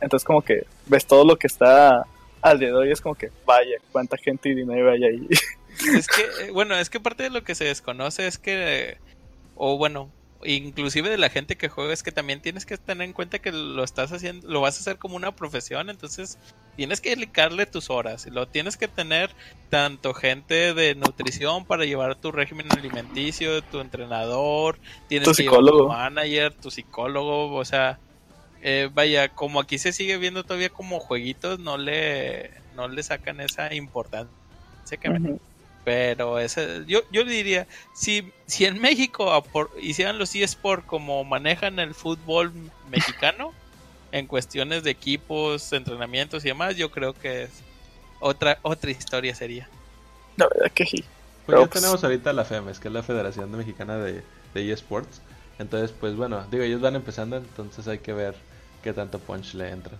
Entonces como que ves todo lo que está alrededor y es como que vaya, cuánta gente y dinero hay ahí. Es que, eh, bueno, es que parte de lo que se desconoce es que, o bueno, inclusive de la gente que juega es que también tienes que tener en cuenta que lo estás haciendo, lo vas a hacer como una profesión, entonces tienes que dedicarle tus horas, y lo tienes que tener tanto gente de nutrición para llevar tu régimen alimenticio, tu entrenador, tienes Tu que llevar tu psicólogo. manager, tu psicólogo, o sea, eh, vaya, como aquí se sigue viendo todavía como jueguitos, no le, no le sacan esa importancia que. Pero ese, yo, yo diría, si, si en México apor- hicieran los eSports como manejan el fútbol mexicano, [LAUGHS] en cuestiones de equipos, entrenamientos y demás, yo creo que es otra, otra historia sería. La verdad que sí. Pues ya Pero, pues, tenemos ahorita la FEMES, que es la Federación Mexicana de, de eSports. Entonces, pues bueno, digo, ellos van empezando, entonces hay que ver qué tanto punch le entra.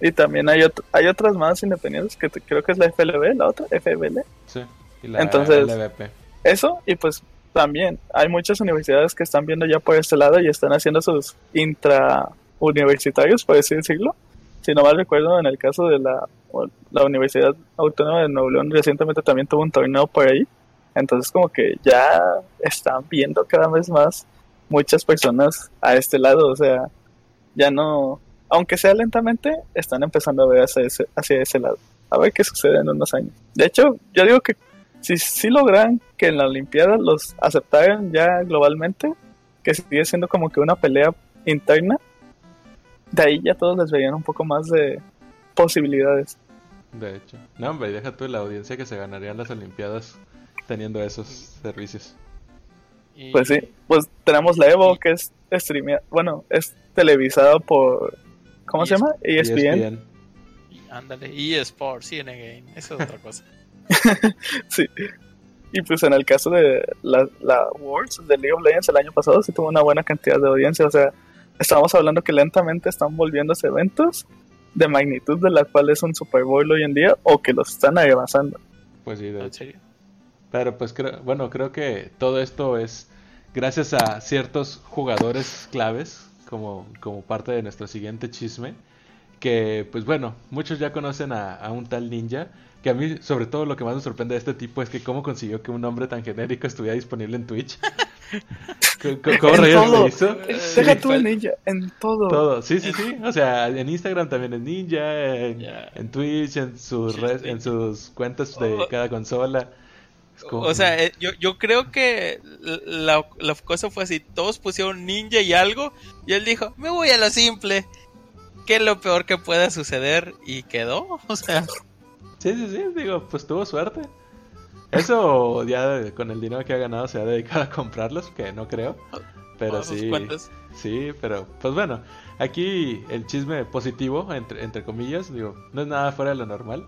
Y también hay, ot- hay otras más independientes que te- creo que es la FLB, la otra, FBL. Sí. Y la Entonces- LVP. Eso, y pues también hay muchas universidades que están viendo ya por este lado y están haciendo sus intrauniversitarios, por así decirlo. Si no mal recuerdo, en el caso de la, la Universidad Autónoma de Nuevo León recientemente también tuvo un torneo por ahí. Entonces como que ya están viendo cada vez más muchas personas a este lado. O sea, ya no, aunque sea lentamente, están empezando a ver hacia ese, hacia ese lado. A ver qué sucede en unos años. De hecho, yo digo que si, si logran que en la Olimpiada los aceptaran ya globalmente, que sigue siendo como que una pelea interna, de ahí ya todos les verían un poco más de posibilidades. De hecho. No, hombre, deja tú la audiencia que se ganarían las Olimpiadas teniendo esos servicios. Y- Pues sí, pues tenemos la Evo que es streamea, bueno, es televisada por, ¿cómo se llama? ESPN. ESPN. y ándale, eSports, CN Game, eso es otra cosa. [LAUGHS] [LAUGHS] Sí. Y pues en el caso de la, la Worlds de League of Legends el año pasado sí tuvo una buena cantidad de audiencia. O sea, estábamos hablando que lentamente están volviéndose eventos de magnitud de la cual es un Super Bowl hoy en día o que los están avanzando. Pues sí, de ¿En hecho. Pero pues creo, bueno, creo que todo esto es gracias a ciertos jugadores claves como, como parte de nuestro siguiente chisme. Que pues bueno, muchos ya conocen a, a un tal ninja. Que a mí sobre todo lo que más me sorprende de este tipo es que cómo consiguió que un nombre tan genérico estuviera disponible en Twitch. [LAUGHS] ¿Cómo, cómo- En rayos todo. lo hizo? Deja Sí, tú en ninja, en todo. Todo, sí, sí, sí. O sea, en Instagram también es ninja, en, Twitch, en sus, sí. en sus cuentas de cada consola. Como- O sea, eh, yo, yo creo que la, la cosa fue así, todos pusieron ninja y algo, y él dijo, me voy a lo simple, que es lo peor que pueda suceder, y quedó, o sea, Sí, sí, sí, digo, pues tuvo suerte. Eso ya con el dinero que ha ganado se ha dedicado a comprarlos, que no creo. Pero sí, cuentas. sí, pero pues bueno, aquí el chisme positivo, entre, entre comillas, digo, no es nada fuera de lo normal.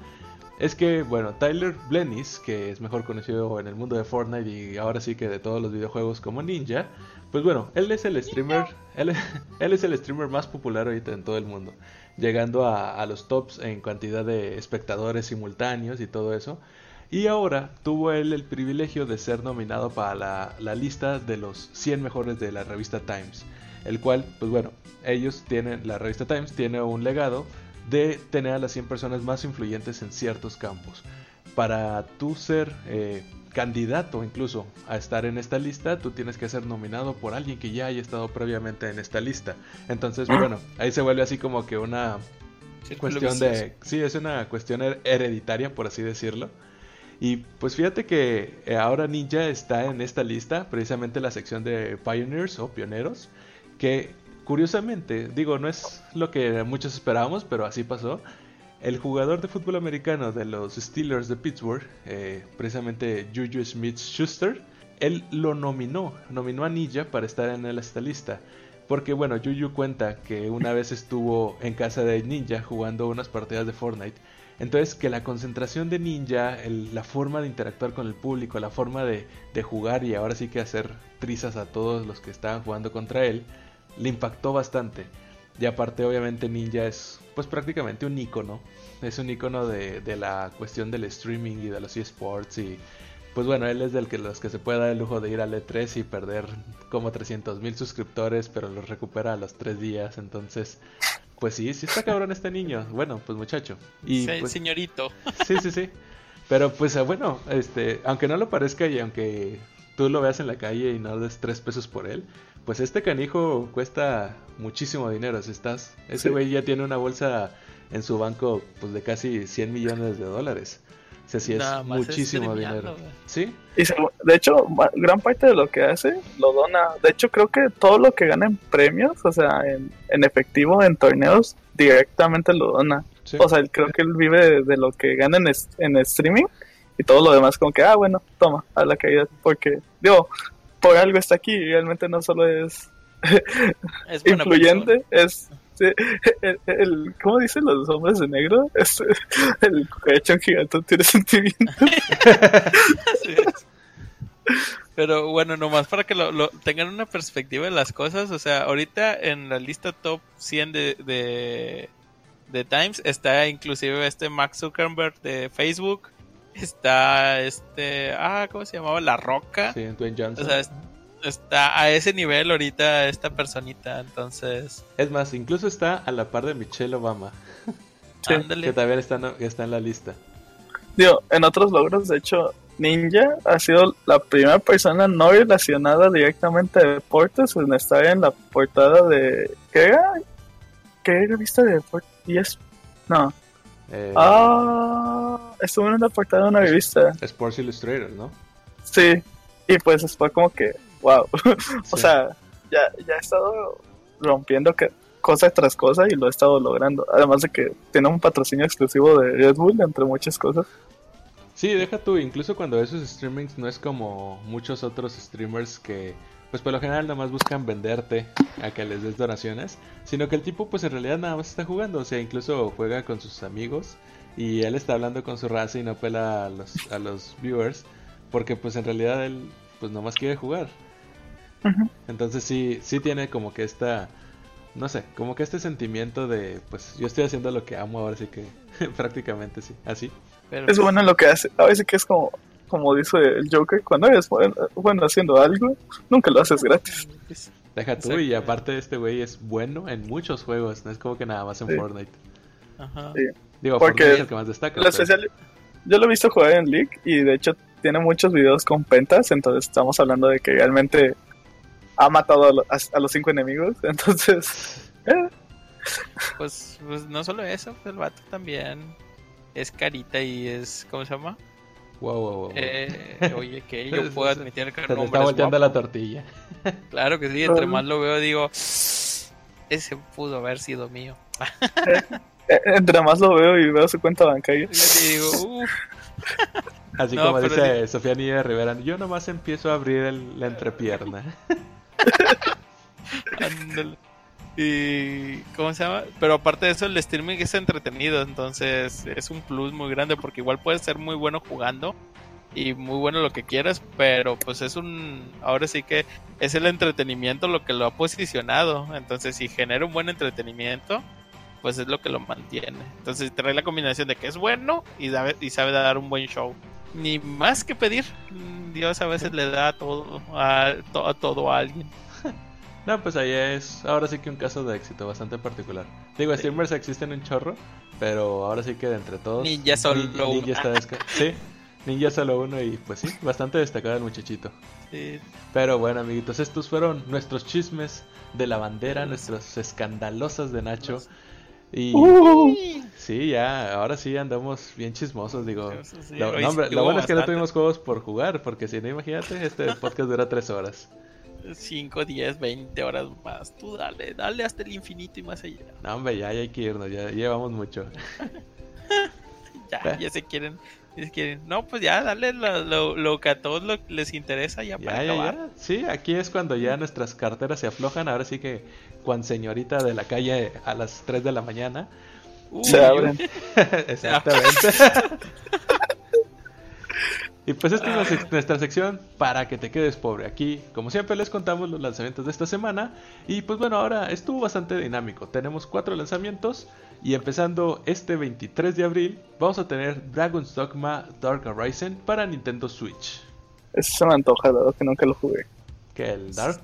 Es que, bueno, Tyler Blenis, que es mejor conocido en el mundo de Fortnite y ahora sí que de todos los videojuegos como Ninja, pues bueno, él es el streamer, él, [LAUGHS] él es el streamer más popular ahorita en todo el mundo, llegando a, los tops en cantidad de espectadores simultáneos y todo eso. Y ahora tuvo él el privilegio de ser nominado para la, la lista de los 100 mejores de la revista Times. El cual, pues bueno, ellos tienen, la revista Times tiene un legado de tener a las 100 personas más influyentes en ciertos campos. Para tú ser, eh, candidato incluso a estar en esta lista, tú tienes que ser nominado por alguien que ya haya estado previamente en esta lista. Entonces, bueno, ahí se vuelve así como que una cuestión de... Sí, es una cuestión her- hereditaria, por así decirlo. Y pues fíjate que eh, ahora Ninja está en esta lista, precisamente la sección de Pioneers o Pioneros, que curiosamente, digo, no es lo que muchos esperábamos, pero así pasó. El jugador de fútbol americano de los Steelers de Pittsburgh, eh, precisamente Juju Smith-Schuster, él lo nominó, nominó a Ninja para estar en esta lista. Porque bueno, Juju cuenta que una vez estuvo en casa de Ninja jugando unas partidas de Fortnite. Entonces que la concentración de Ninja, la forma de interactuar con el público, la forma de, de jugar y ahora sí que hacer trizas a todos los que estaban jugando contra él, le impactó bastante. Y aparte obviamente Ninja es pues prácticamente un icono. Es un icono de, de la cuestión del streaming y de los esports y pues bueno, él es del que los que se puede dar el lujo de ir al E3 y perder como 300 mil suscriptores, pero los recupera a los tres días. Entonces, pues sí, sí está cabrón este niño. Bueno, pues muchacho. Y Se- pues, Señorito. Sí, sí, sí. Pero pues ah, bueno, este, aunque no lo parezca y aunque tú lo veas en la calle y no des tres pesos por él, pues este canijo cuesta muchísimo dinero. Si estás, ese Sí. güey ya tiene una bolsa en su banco pues de casi 100 millones de dólares. O sea, sí es Nada más muchísimo dinero. Sí, Y se- de hecho, gran parte de lo que hace lo dona. De hecho, creo que todo lo que gana en premios, o sea, en, en efectivo, en torneos, directamente lo dona. sí. O sea, él- creo que él vive de, de lo que gana en, es- en streaming y todo lo demás, como que, ah, bueno, toma, a la caída. Porque, digo, por algo está aquí. Realmente no solo es [LAUGHS] Es influyente, es. [LAUGHS] el, el- ¿Cómo dicen los hombres de negro? [LAUGHS] Es, el cucaracho gigante tiene sentimientos. Pero bueno, nomás para que lo, lo- tengan una perspectiva de las cosas, o sea, ahorita en la lista top 100 de, de, de Times está inclusive este Max Zuckerberg de Facebook, está este, ah, ¿cómo se llamaba? La Roca, Sí, Dwayne Johnson. o sea, es- está a ese nivel ahorita esta personita, entonces, Es más, incluso está a la par de Michelle Obama, [LAUGHS] Sí, ándale. que también está, no- está en la lista. Digo, en otros logros, de hecho, Ninja ha sido la primera persona no relacionada directamente a deportes en estar en la portada de. ¿Qué era? ¿Qué revista de deportes? Yes. No. Eh, Ah, estuvo en la portada de una revista. Sports Illustrated, ¿no? Sí. Y pues fue como que, wow. [LAUGHS] o Sí. sea, ya, ya ha estado rompiendo que, cosa tras cosa y lo ha estado logrando. Además de que tiene un patrocinio exclusivo de Red Bull, entre muchas cosas. Sí, deja tú, incluso cuando esos streamings no es como muchos otros streamers que, pues por lo general nada más buscan venderte a que les des donaciones, sino que el tipo pues en realidad nada más está jugando, o sea, incluso juega con sus amigos y él está hablando con su raza y no pela a los, a los viewers, porque pues en realidad él pues nomás quiere jugar. Entonces sí, sí tiene como que esta, no sé, como que este sentimiento de, pues yo estoy haciendo lo que amo ahora, sí que [LAUGHS] prácticamente sí, así. Pero, Es bueno en lo que hace. A veces que es como, como dice el Joker, cuando eres bueno, bueno haciendo algo, nunca lo haces gratis. Deja tú, y aparte este güey es bueno en muchos juegos, no es como que nada más en Sí. Fortnite. ajá. Sí. Digo, Porque Fortnite es el que más destaca. Lo pero- especial- yo lo he visto jugar en League y de hecho tiene muchos videos con pentas, entonces estamos hablando de que realmente ha matado a, lo- a- a los cinco enemigos, [LAUGHS] entonces... eh, Pues, pues no solo eso, pues el vato también es carita y es, ¿cómo se llama? Wow, wow, wow. Eh, oye, que [LAUGHS] yo puedo admitir que Se el te hombre está es volteando guapo. la tortilla. [LAUGHS] Claro que sí, entre más lo veo digo, ese pudo haber sido mío. [LAUGHS] eh, entre más lo veo y veo su cuenta bancaria. Y digo, uff, Así No, como dice Sofía Niña Rivera, yo nomás empiezo a abrir el- la entrepierna. ándale. Y, ¿cómo se llama? Pero aparte de eso, el streaming es entretenido, entonces es un plus muy grande porque igual puedes ser muy bueno jugando y muy bueno lo que quieras, pero pues es un, ahora sí que es el entretenimiento lo que lo ha posicionado, entonces si genera un buen entretenimiento, pues es lo que lo mantiene. Entonces trae la combinación de que es bueno y, sabe- y sabe dar un buen show. Ni más que pedir, Dios a veces le da todo a, to- a todo a alguien. No, pues ahí es, ahora sí que un caso de éxito bastante particular. Digo, streamers existen un chorro, pero ahora sí que de entre todos... Ninja solo Nin- Ninja una. está desca- [LAUGHS] Sí, Ninja solo uno y pues sí, bastante destacado el muchachito. Sí. Pero bueno, amiguitos, estos fueron nuestros chismes de la bandera, nuestras escandalosas de Nacho. Y Uh, sí, ya, ahora sí andamos bien chismosos, digo. Sí, Lo, hoy no, hombre, sí lo hubo bueno es que no tuvimos juegos por jugar, porque si no, imagínate, este [LAUGHS] podcast dura tres horas. 5, 10, 20 horas más. Tú dale, dale hasta el infinito y más allá. No, hombre, ya, ya hay que irnos, ya llevamos mucho. [LAUGHS] Ya, ya se quieren. ya se quieren. No, pues ya, dale lo, lo- lo que a todos lo- les interesa ya para Ya, ya, acabar. ya. Sí, aquí es cuando ya nuestras carteras se aflojan. Ahora sí que, Juan Señorita de la calle a las 3 de la mañana. Uy, se abren. [LAUGHS] Exactamente. [LAUGHS] y pues esta es la sec- nuestra sección para que te quedes pobre. Aquí, como siempre, les contamos los lanzamientos de esta semana. Y pues bueno, ahora estuvo bastante dinámico. Tenemos cuatro lanzamientos. Y empezando este 23 de abril, vamos a tener Dragon's Dogma Dark Horizon para Nintendo Switch. Eso se me antoja, dado que nunca lo jugué. Que el Dark.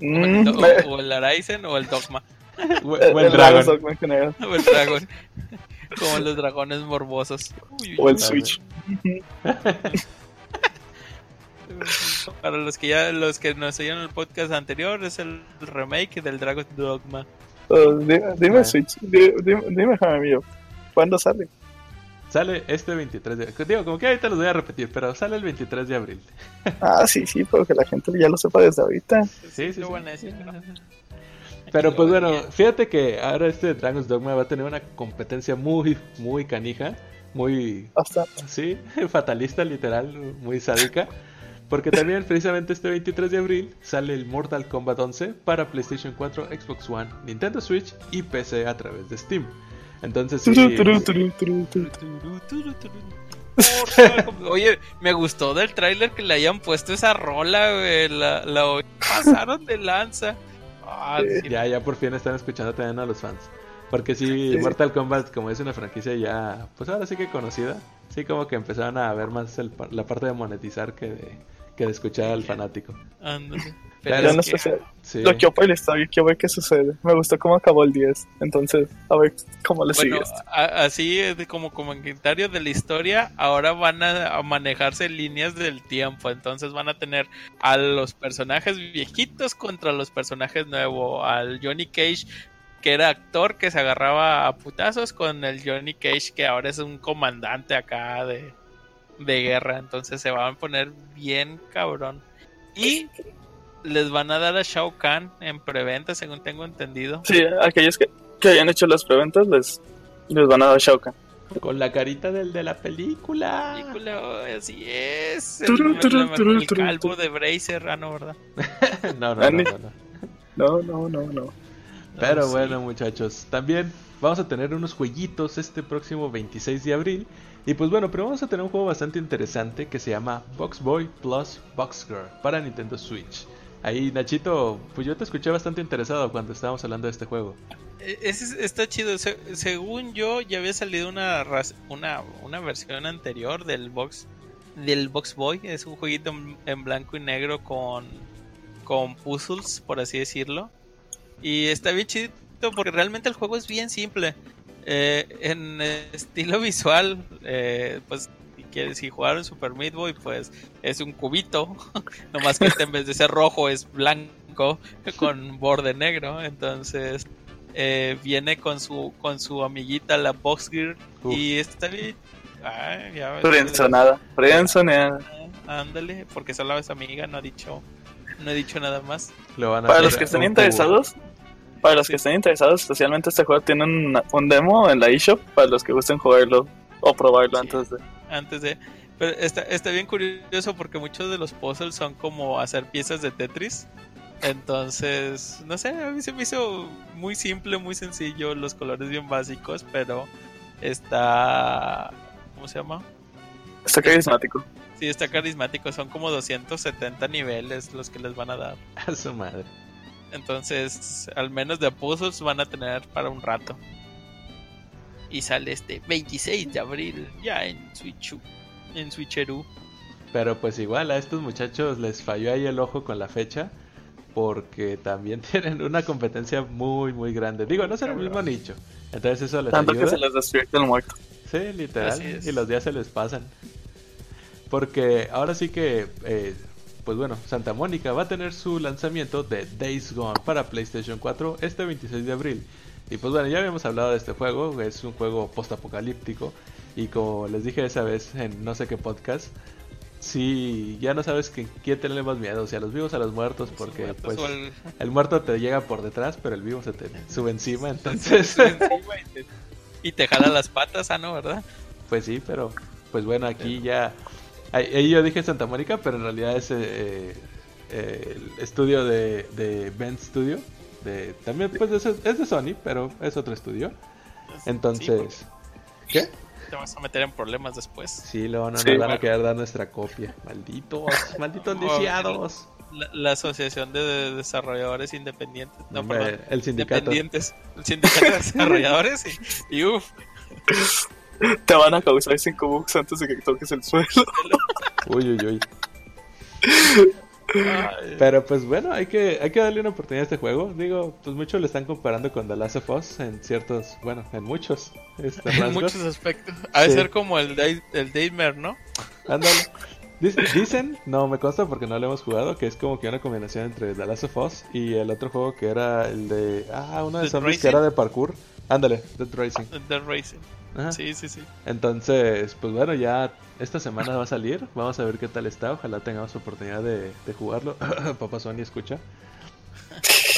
O Mm, el, do- me- o el [LAUGHS] Araizen o el Dogma. [LAUGHS] [LAUGHS] O, el, o el el Dragon. Dragon's Dogma en general. O el dragón. Como los dragones morbosos. Uy, uy, O el. Switch. [LAUGHS] Para los que ya los que nos oyeron el podcast anterior es el remake del Dragon Dogma. Oh, dime, dime. Switch. Dime, dime, mío. ¿Cuándo sale? Sale este 23 de abril. Digo, como que ahorita los voy a repetir, pero sale el 23 de abril. Ah, sí, sí, pero que la gente ya lo sepa desde ahorita. Sí, sí, Lo sí. Pero- pues bueno, fíjate que ahora este Dragon's Dogma va a tener una competencia muy, muy canija, muy, Hasta. sí, [LAUGHS] fatalista literal, muy sádica. Porque también precisamente este 23 de abril sale el Mortal Kombat 11 para PlayStation 4, Xbox One, Nintendo Switch y PC a través de Steam. Entonces sí, Turu, turu, turu, turu, turu. Turu, turu, turu. Mortal Kombat. Oye, me gustó del tráiler que le hayan puesto esa rola, güey. La, la [LAUGHS] pasaron de lanza. Ah, sí, ya, ya por fin están escuchando también a los fans. Porque sí, Sí. Mortal Kombat, como es una franquicia ya, pues ahora sí que conocida, sí como que empezaron a ver más el la parte de monetizar que de, que de escuchar al fanático. ándale. Pero es no que- sé Sí. Lo quiero por la historia, quiero ver qué sucede. Me gustó cómo acabó el 10. Entonces, a ver cómo le Bueno, sigue. esto. así como comentario de la historia, ahora van a, a manejarse líneas del tiempo, entonces van a tener a los personajes viejitos contra los personajes nuevos, al Johnny Cage que era actor que se agarraba a putazos con el Johnny Cage que ahora es un comandante acá de, de guerra, entonces se van a poner bien cabrón. Y les van a dar a Shao Kahn en preventa, según tengo entendido. Sí, aquellos que, que hayan hecho las preventas les, les van a dar Shao Kahn. Con la carita del de la película. película, oh, así es. El, Turu, turu, el- turu, el turu, calvo turu. de Bracer, ah, no, ¿verdad? [LAUGHS] no, no, Ah, no, no, no. No, no, no, no. Pero sí. bueno, muchachos, también vamos a tener unos jueguitos este próximo 26 de abril. Y pues bueno, pero vamos a tener un juego bastante interesante que se llama Box Boy Plus Box Girl para Nintendo Switch. Ahí, Nachito, pues yo te escuché bastante interesado cuando estábamos hablando de este juego. Eh, Ese es- está chido. Se- según yo, ya había salido una, una, una versión anterior del Box del Box Boy. Es un jueguito en, en blanco y negro con, con puzzles, por así decirlo. Y está bien chido porque realmente el juego es bien simple. Eh, en estilo visual, eh, pues si quieres, si jugaron Super Meat Boy, pues es un cubito. [LAUGHS] Nomás que este en vez de ser rojo es blanco [LAUGHS] con borde negro. Entonces eh, viene con su con su amiguita la Box Gear Uf. y está bien. Ay, ya. Frenzonada. Frenzonada. Ah, Ándale, porque solo es amiga, no ha dicho no he dicho nada más. Lo van a Para los que estén interesados, para los que estén interesados, especialmente este juego tiene un, un demo en la eShop para los que gusten jugarlo o probarlo Sí. antes de. Antes de. Pero está, está bien curioso porque muchos de los puzzles son como hacer piezas de Tetris. Entonces, no sé, a mí se me hizo muy simple, muy sencillo, los colores bien básicos, pero está. ¿Cómo se llama? Está carismático. Sí, está carismático, son como 270 niveles los que les van a dar. A su madre. Entonces, al menos de puzzles van a tener para un rato. Y sale este 26 de abril, ya en Switch, en Switcheroo. Pero pues igual a estos muchachos les falló ahí el ojo con la fecha. Porque también [LAUGHS] tienen una competencia muy, muy grande. Digo, no es el mismo nicho. Entonces eso les Tanto que se les despierta el muerto. Sí, literal. Y los días se les pasan. Porque ahora sí que, eh, pues bueno, Santa Mónica va a tener su lanzamiento de Days Gone para PlayStation 4 este 26 de abril. Y pues bueno, ya habíamos hablado de este juego, es un juego postapocalíptico. Y como les dije esa vez en no sé qué podcast, sí, ya no sabes que quién tenerle más miedo, si a los vivos o a los muertos, porque muertos pues o el- el muerto te llega por detrás, pero el vivo se te sube encima, [LAUGHS] entonces... encima y te, y te jala las patas, ah, no, ¿verdad? Pues sí, pero pues bueno, aquí ya... Ahí, ahí yo dije Santa Mónica, pero en realidad es eh, eh, el estudio de, de Ben Studio. De, también pues es, es de Sony, pero es otro estudio. Entonces... ¿Qué? Te vas a meter en problemas después. Sí, luego no Sí, nos van a querer dar nuestra copia. Malditos, [LAUGHS] malditos lisiados. La, la Asociación de Desarrolladores Independientes. No, perdón. el sindicato. Independientes. El sindicato de desarrolladores. Y, y uff. Te van a causar 5 bucks antes de que toques el suelo. Uy, uy, uy. [LAUGHS] [LAUGHS] Pero pues bueno, hay que, hay que darle una oportunidad a este juego. Digo, pues muchos lo están comparando con The Last of Us en ciertos, bueno, en muchos. este, En muchos aspectos. Ha de Sí. ser como el, Day- el Daymare, ¿no? Ándale. Dic- Dicen, no me consta porque no lo hemos jugado, que es como que una combinación entre The Last of Us y el otro juego que era el de... Ah, uno de Dead zombies que era de parkour. Ándale, Dead Racing. The Racing. Ajá. Sí, sí, sí. Entonces, pues bueno, ya esta semana va a salir. Vamos a ver qué tal está. Ojalá tengamos oportunidad de, de jugarlo. [COUGHS] Papá Sony escucha.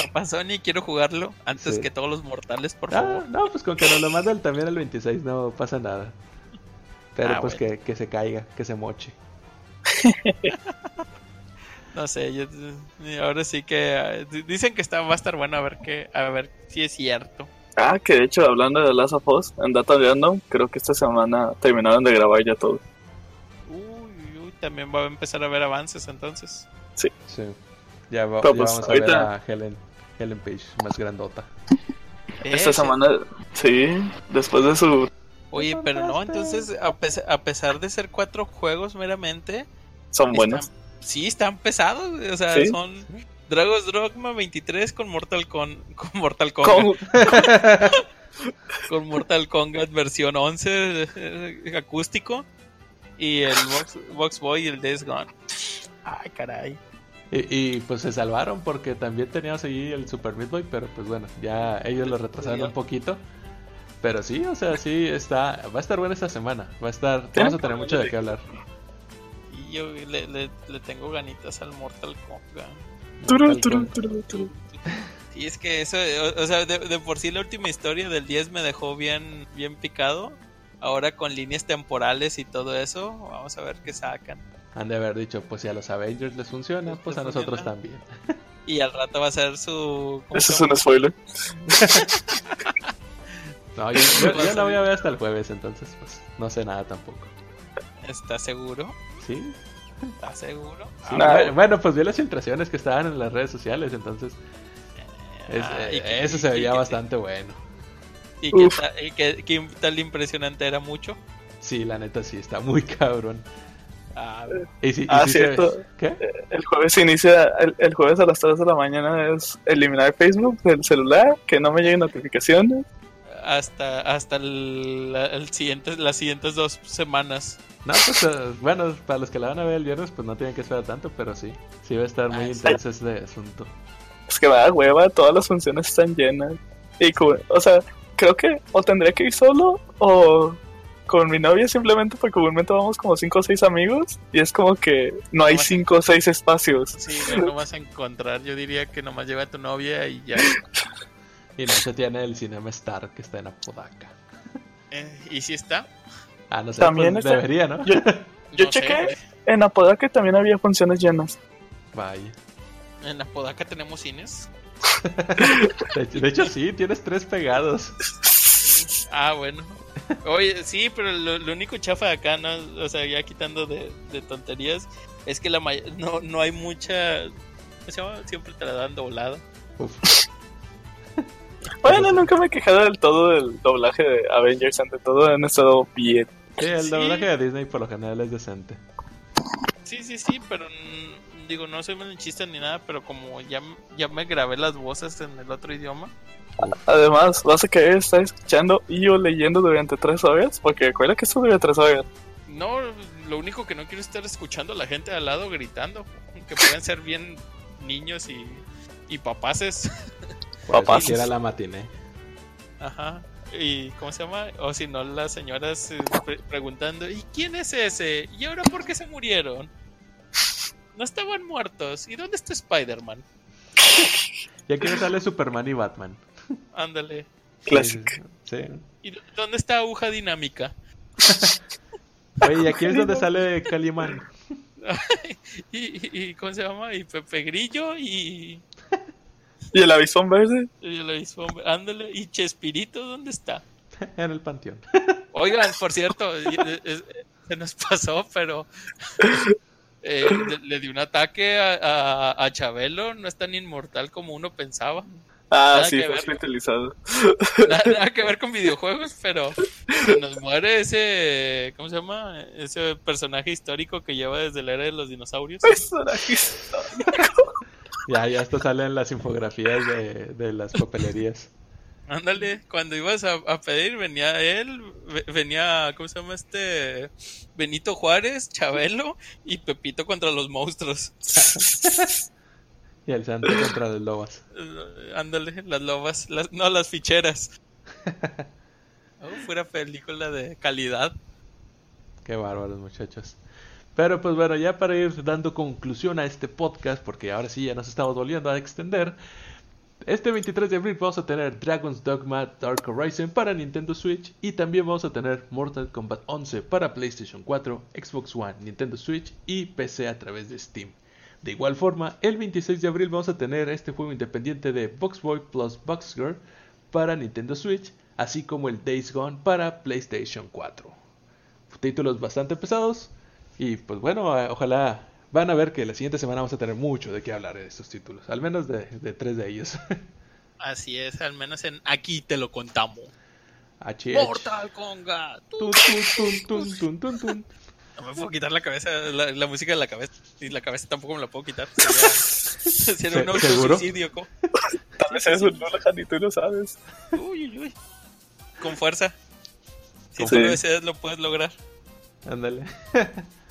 Papá Sony, quiero jugarlo antes Sí. que todos los mortales, por Ah, favor. no, pues con que nos lo manden también el 26 no pasa nada. Pero Ah, pues bueno. que, que se caiga, que se moche. [LAUGHS] No sé, yo, ahora sí que di- dicen que está, va a estar bueno a ver que, a ver si es cierto. Ah, que de hecho, hablando de Last of Us, en Data Random, creo que esta semana terminaron de grabar ya todo. Uy, uy, también va a empezar a ver avances entonces. Sí. Ya, va- Pero, ya pues, vamos a ver ahorita- a Helen, Helen Page más grandota. [LAUGHS] Esta Ese. semana, sí, después de su... Oye, pero no, entonces, a, pes- a pesar de ser cuatro juegos meramente, Son buenos. están- sí, están pesados. O sea, Sí. son Dragon's Dogma 23 con Mortal, con, con Mortal Kombat. Con- con Mortal Kombat versión 11 eh, acústico y el Box, Box Boy y el Days Gone. Ay, caray. Y, y, pues se salvaron porque también teníamos ahí el Super Meat Boy, pero pues bueno, ya ellos lo retrasaron un poquito. Pero sí, o sea, sí está, va a estar buena esta semana. Va a estar, vamos a tener mucho de qué hablar. Y yo le, le- le tengo ganitas al Mortal Kombat. Turu, turu, turu, turu. Y es que eso, o, o sea, de, de por sí la última historia del 10 me dejó bien, bien picado. Ahora con líneas temporales y todo eso, vamos a ver qué sacan. Han de haber dicho, pues si a los Avengers les funciona, pues a nosotros funciona. también. [LAUGHS] Y al rato va a ser su... ¿cómo Eso es un spoiler. [LAUGHS] No, yo, yo- yo la voy a ver hasta el jueves, entonces pues no sé nada tampoco. ¿Estás seguro? ¿Sí? ¿Estás seguro? Sí, Nah. bueno, bueno, pues vi las impresiones que estaban en las redes sociales, entonces es- Ah, eh, que- eso se veía y que- bastante bueno. ¿Y qué, Uf. ta- y qué- qué tal impresionante era mucho? Sí, la neta sí, está muy cabrón. Ah, Y sí, y Ah, se- cierto. ¿Qué? El jueves inicia, el, el jueves a las 3 de la mañana es eliminar Facebook del celular, que no me lleguen notificaciones. hasta hasta el, el siguiente, las siguientes dos semanas. No, pues eh, bueno, para los que la van a ver el viernes, pues no tienen que esperar tanto, pero sí, sí va a estar muy Ah, sí. intenso este asunto. Es que me da hueva, todas las funciones están llenas. Y, o sea, creo que o tendría que ir solo o con mi novia simplemente porque comúnmente vamos como 5 o 6 amigos y es como que no hay Nomás- 5 o 6 espacios. Sí, no, no vas a encontrar. Yo diría que nomás lleva a tu novia y ya. Y no se tiene el Cinema Star que está en Apodaca. Eh, ¿Y si está? Ah, no sé, También pues está- debería, ¿no? Yo, yo No sé. chequé en Apodaca también había funciones llenas. Vaya. En Apodaca tenemos cines. [LAUGHS] De hecho, de hecho, sí, tienes tres pegados. Ah, bueno. Oye, sí, pero lo, lo único chafa de acá, ¿no? O sea, ya quitando de, de tonterías, es que la no, no hay mucha... ¿Cómo se llama? Siempre te la dan doblada. Uf. Bueno, nunca me he quejado del todo del doblaje de Avengers, ante todo han estado bien. Sí, el Sí. doblaje de Disney por lo general es decente. Sí, sí, sí, pero digo, no soy malinchista ni nada, pero como ya, ya me grabé las voces en el otro idioma, Además, vas a querer estar escuchando y o leyendo durante 3 horas, porque recuerda que esto dura 3 horas. no, lo único que no quiero es estar escuchando a la gente al lado gritando, que pueden ser bien niños y, y papaces. [LAUGHS] Papás. era la matiné. Ajá. Y ¿cómo se llama? O si no, las señoras eh, pre- preguntando, ¿y quién es ese? ¿Y ahora por qué se murieron? No estaban muertos. ¿Y dónde está Spider-Man? Y aquí no sale Superman y Batman. Ándale. Classic. Sí. ¿Y dónde está aguja dinámica? Oye, y aquí es donde sale Calimán. [LAUGHS] y, y- y ¿cómo se llama? Y Pepe Grillo y, ¿Y el avisón verde? y el avispón, ándale, y Chespirito, ¿dónde está? [LAUGHS] En el panteón. [LAUGHS] Oigan, por cierto, eh, se nos pasó, pero [LAUGHS] eh, le, le dio un ataque a, a- a Chabelo, no es tan inmortal como uno pensaba. Ah, Nada sí, fue hospitalizado. Nada, nada que ver con videojuegos, pero se nos muere ese, ¿cómo se llama? Ese personaje histórico que lleva desde la era de los dinosaurios. Personajes. Ya, ya esto sale en las infografías de, de las papelerías. Ándale, cuando ibas a, a pedir venía él, ve- venía, ¿cómo se llama este? Benito Juárez, Chabelo y Pepito contra los monstruos. Y el santo contra los lobas. Eh, Ándale, las lobas, las, no las ficheras. [LAUGHS] Oh, fuera película de calidad. Qué bárbaros, muchachos. Pero pues bueno, ya para ir dando conclusión a este podcast, porque ahora sí ya nos estamos volviendo a extender. Este 23 de abril vamos a tener Dragon's Dogma Dark Horizon para Nintendo Switch y también vamos a tener Mortal Kombat 11 para PlayStation 4, Xbox One, Nintendo Switch y PC a través de Steam. De igual forma, el 26 de abril vamos a tener este juego independiente de Boxboy plus Boxgirl para Nintendo Switch, así como el Days Gone para PlayStation 4 títulos bastante pesados. Y pues bueno, eh, ojalá van a ver que la siguiente semana vamos a tener mucho de qué hablar de estos títulos. Al menos de, de tres de ellos. [LAUGHS] Así es, al menos en aquí te lo contamos. HH. Mortal Kombat. Tun, tun, tun, tun, tun, tun. No me puedo quitar la cabeza, la, la música de la cabeza. Y la cabeza tampoco me la puedo quitar. [LAUGHS] Sería, sería un autosuicidio. ¿cómo? Tal vez es un Lohan y tú lo sabes. Uy, uy, uy. Con fuerza. Si tú lo deseas, lo puedes lograr. Ándale. [LAUGHS]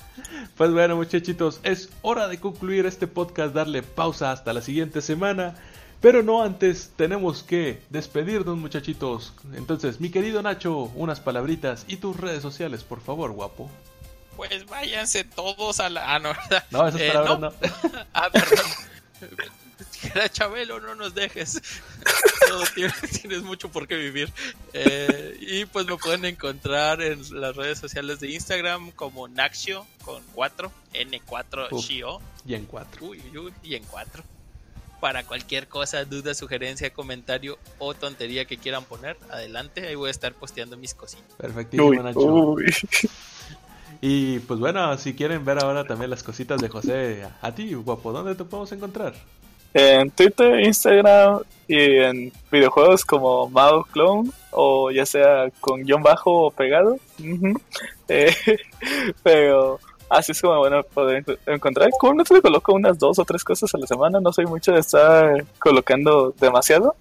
Pues bueno, muchachitos, es hora de concluir este podcast, darle pausa hasta la siguiente semana. Pero no antes, tenemos que despedirnos, muchachitos. Entonces, mi querido Nacho, unas palabritas y tus redes sociales, por favor, guapo. Pues váyanse todos a la. Ah, no, ¿verdad? No, esas Eh, palabras no. no. [LAUGHS] Ah, perdón. [LAUGHS] Era Chabelo, no nos dejes. [LAUGHS] Todo tiene- tienes mucho por qué vivir. Eh, y pues me pueden encontrar en las redes sociales de Instagram como Naxio con 4, N4 Uf. Shio. Y en cuatro. Uy, uy, uy, y en 4. Para cualquier cosa, duda, sugerencia, comentario o tontería que quieran poner, adelante. Ahí voy a estar posteando mis cositas. Perfectísimo, Uy, Nacho. uy. Y pues bueno, si quieren ver ahora también las cositas de José, a ti, guapo, ¿dónde te podemos encontrar? En Twitter, Instagram y en videojuegos como Mao Clone o ya sea con guion bajo o pegado. [LAUGHS] Eh, pero así es como bueno poder enco- encontrar. Comúnmente coloco unas dos o tres cosas a la semana. No soy mucho de estar colocando demasiado.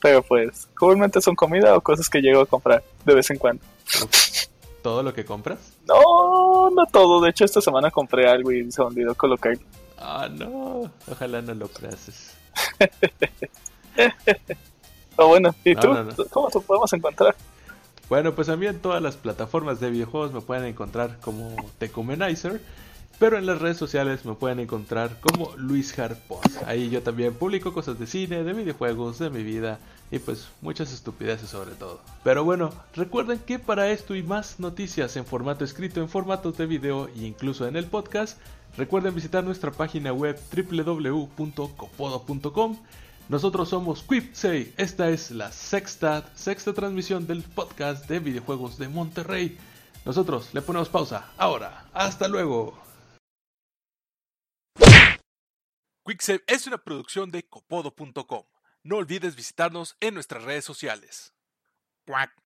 Pero pues, comúnmente son comida o cosas que llego a comprar de vez en cuando. ¿Todo lo que compras? No, no todo. De hecho, esta semana compré algo y se me olvidó colocar. Ah, no. Ojalá no lo creas. Oh, [LAUGHS] bueno, ¿y No, tú? no, no. ¿Cómo te podemos encontrar? Bueno, pues a mí en todas las plataformas de videojuegos me pueden encontrar como Tecumenizer, pero en las redes sociales me pueden encontrar como Luis Harpos. Ahí yo también publico cosas de cine, de videojuegos, de mi vida y pues muchas estupideces sobre todo. Pero bueno, recuerden que para esto y más noticias en formato escrito, en formatos de video e incluso en el podcast, recuerden visitar nuestra página web www.copodo.com. Nosotros somos Quipsey, esta es la sexta, sexta transmisión del podcast de videojuegos de Monterrey. Nosotros le ponemos pausa ahora. Hasta luego. Quicksave es una producción de copodo.com. No olvides visitarnos en nuestras redes sociales.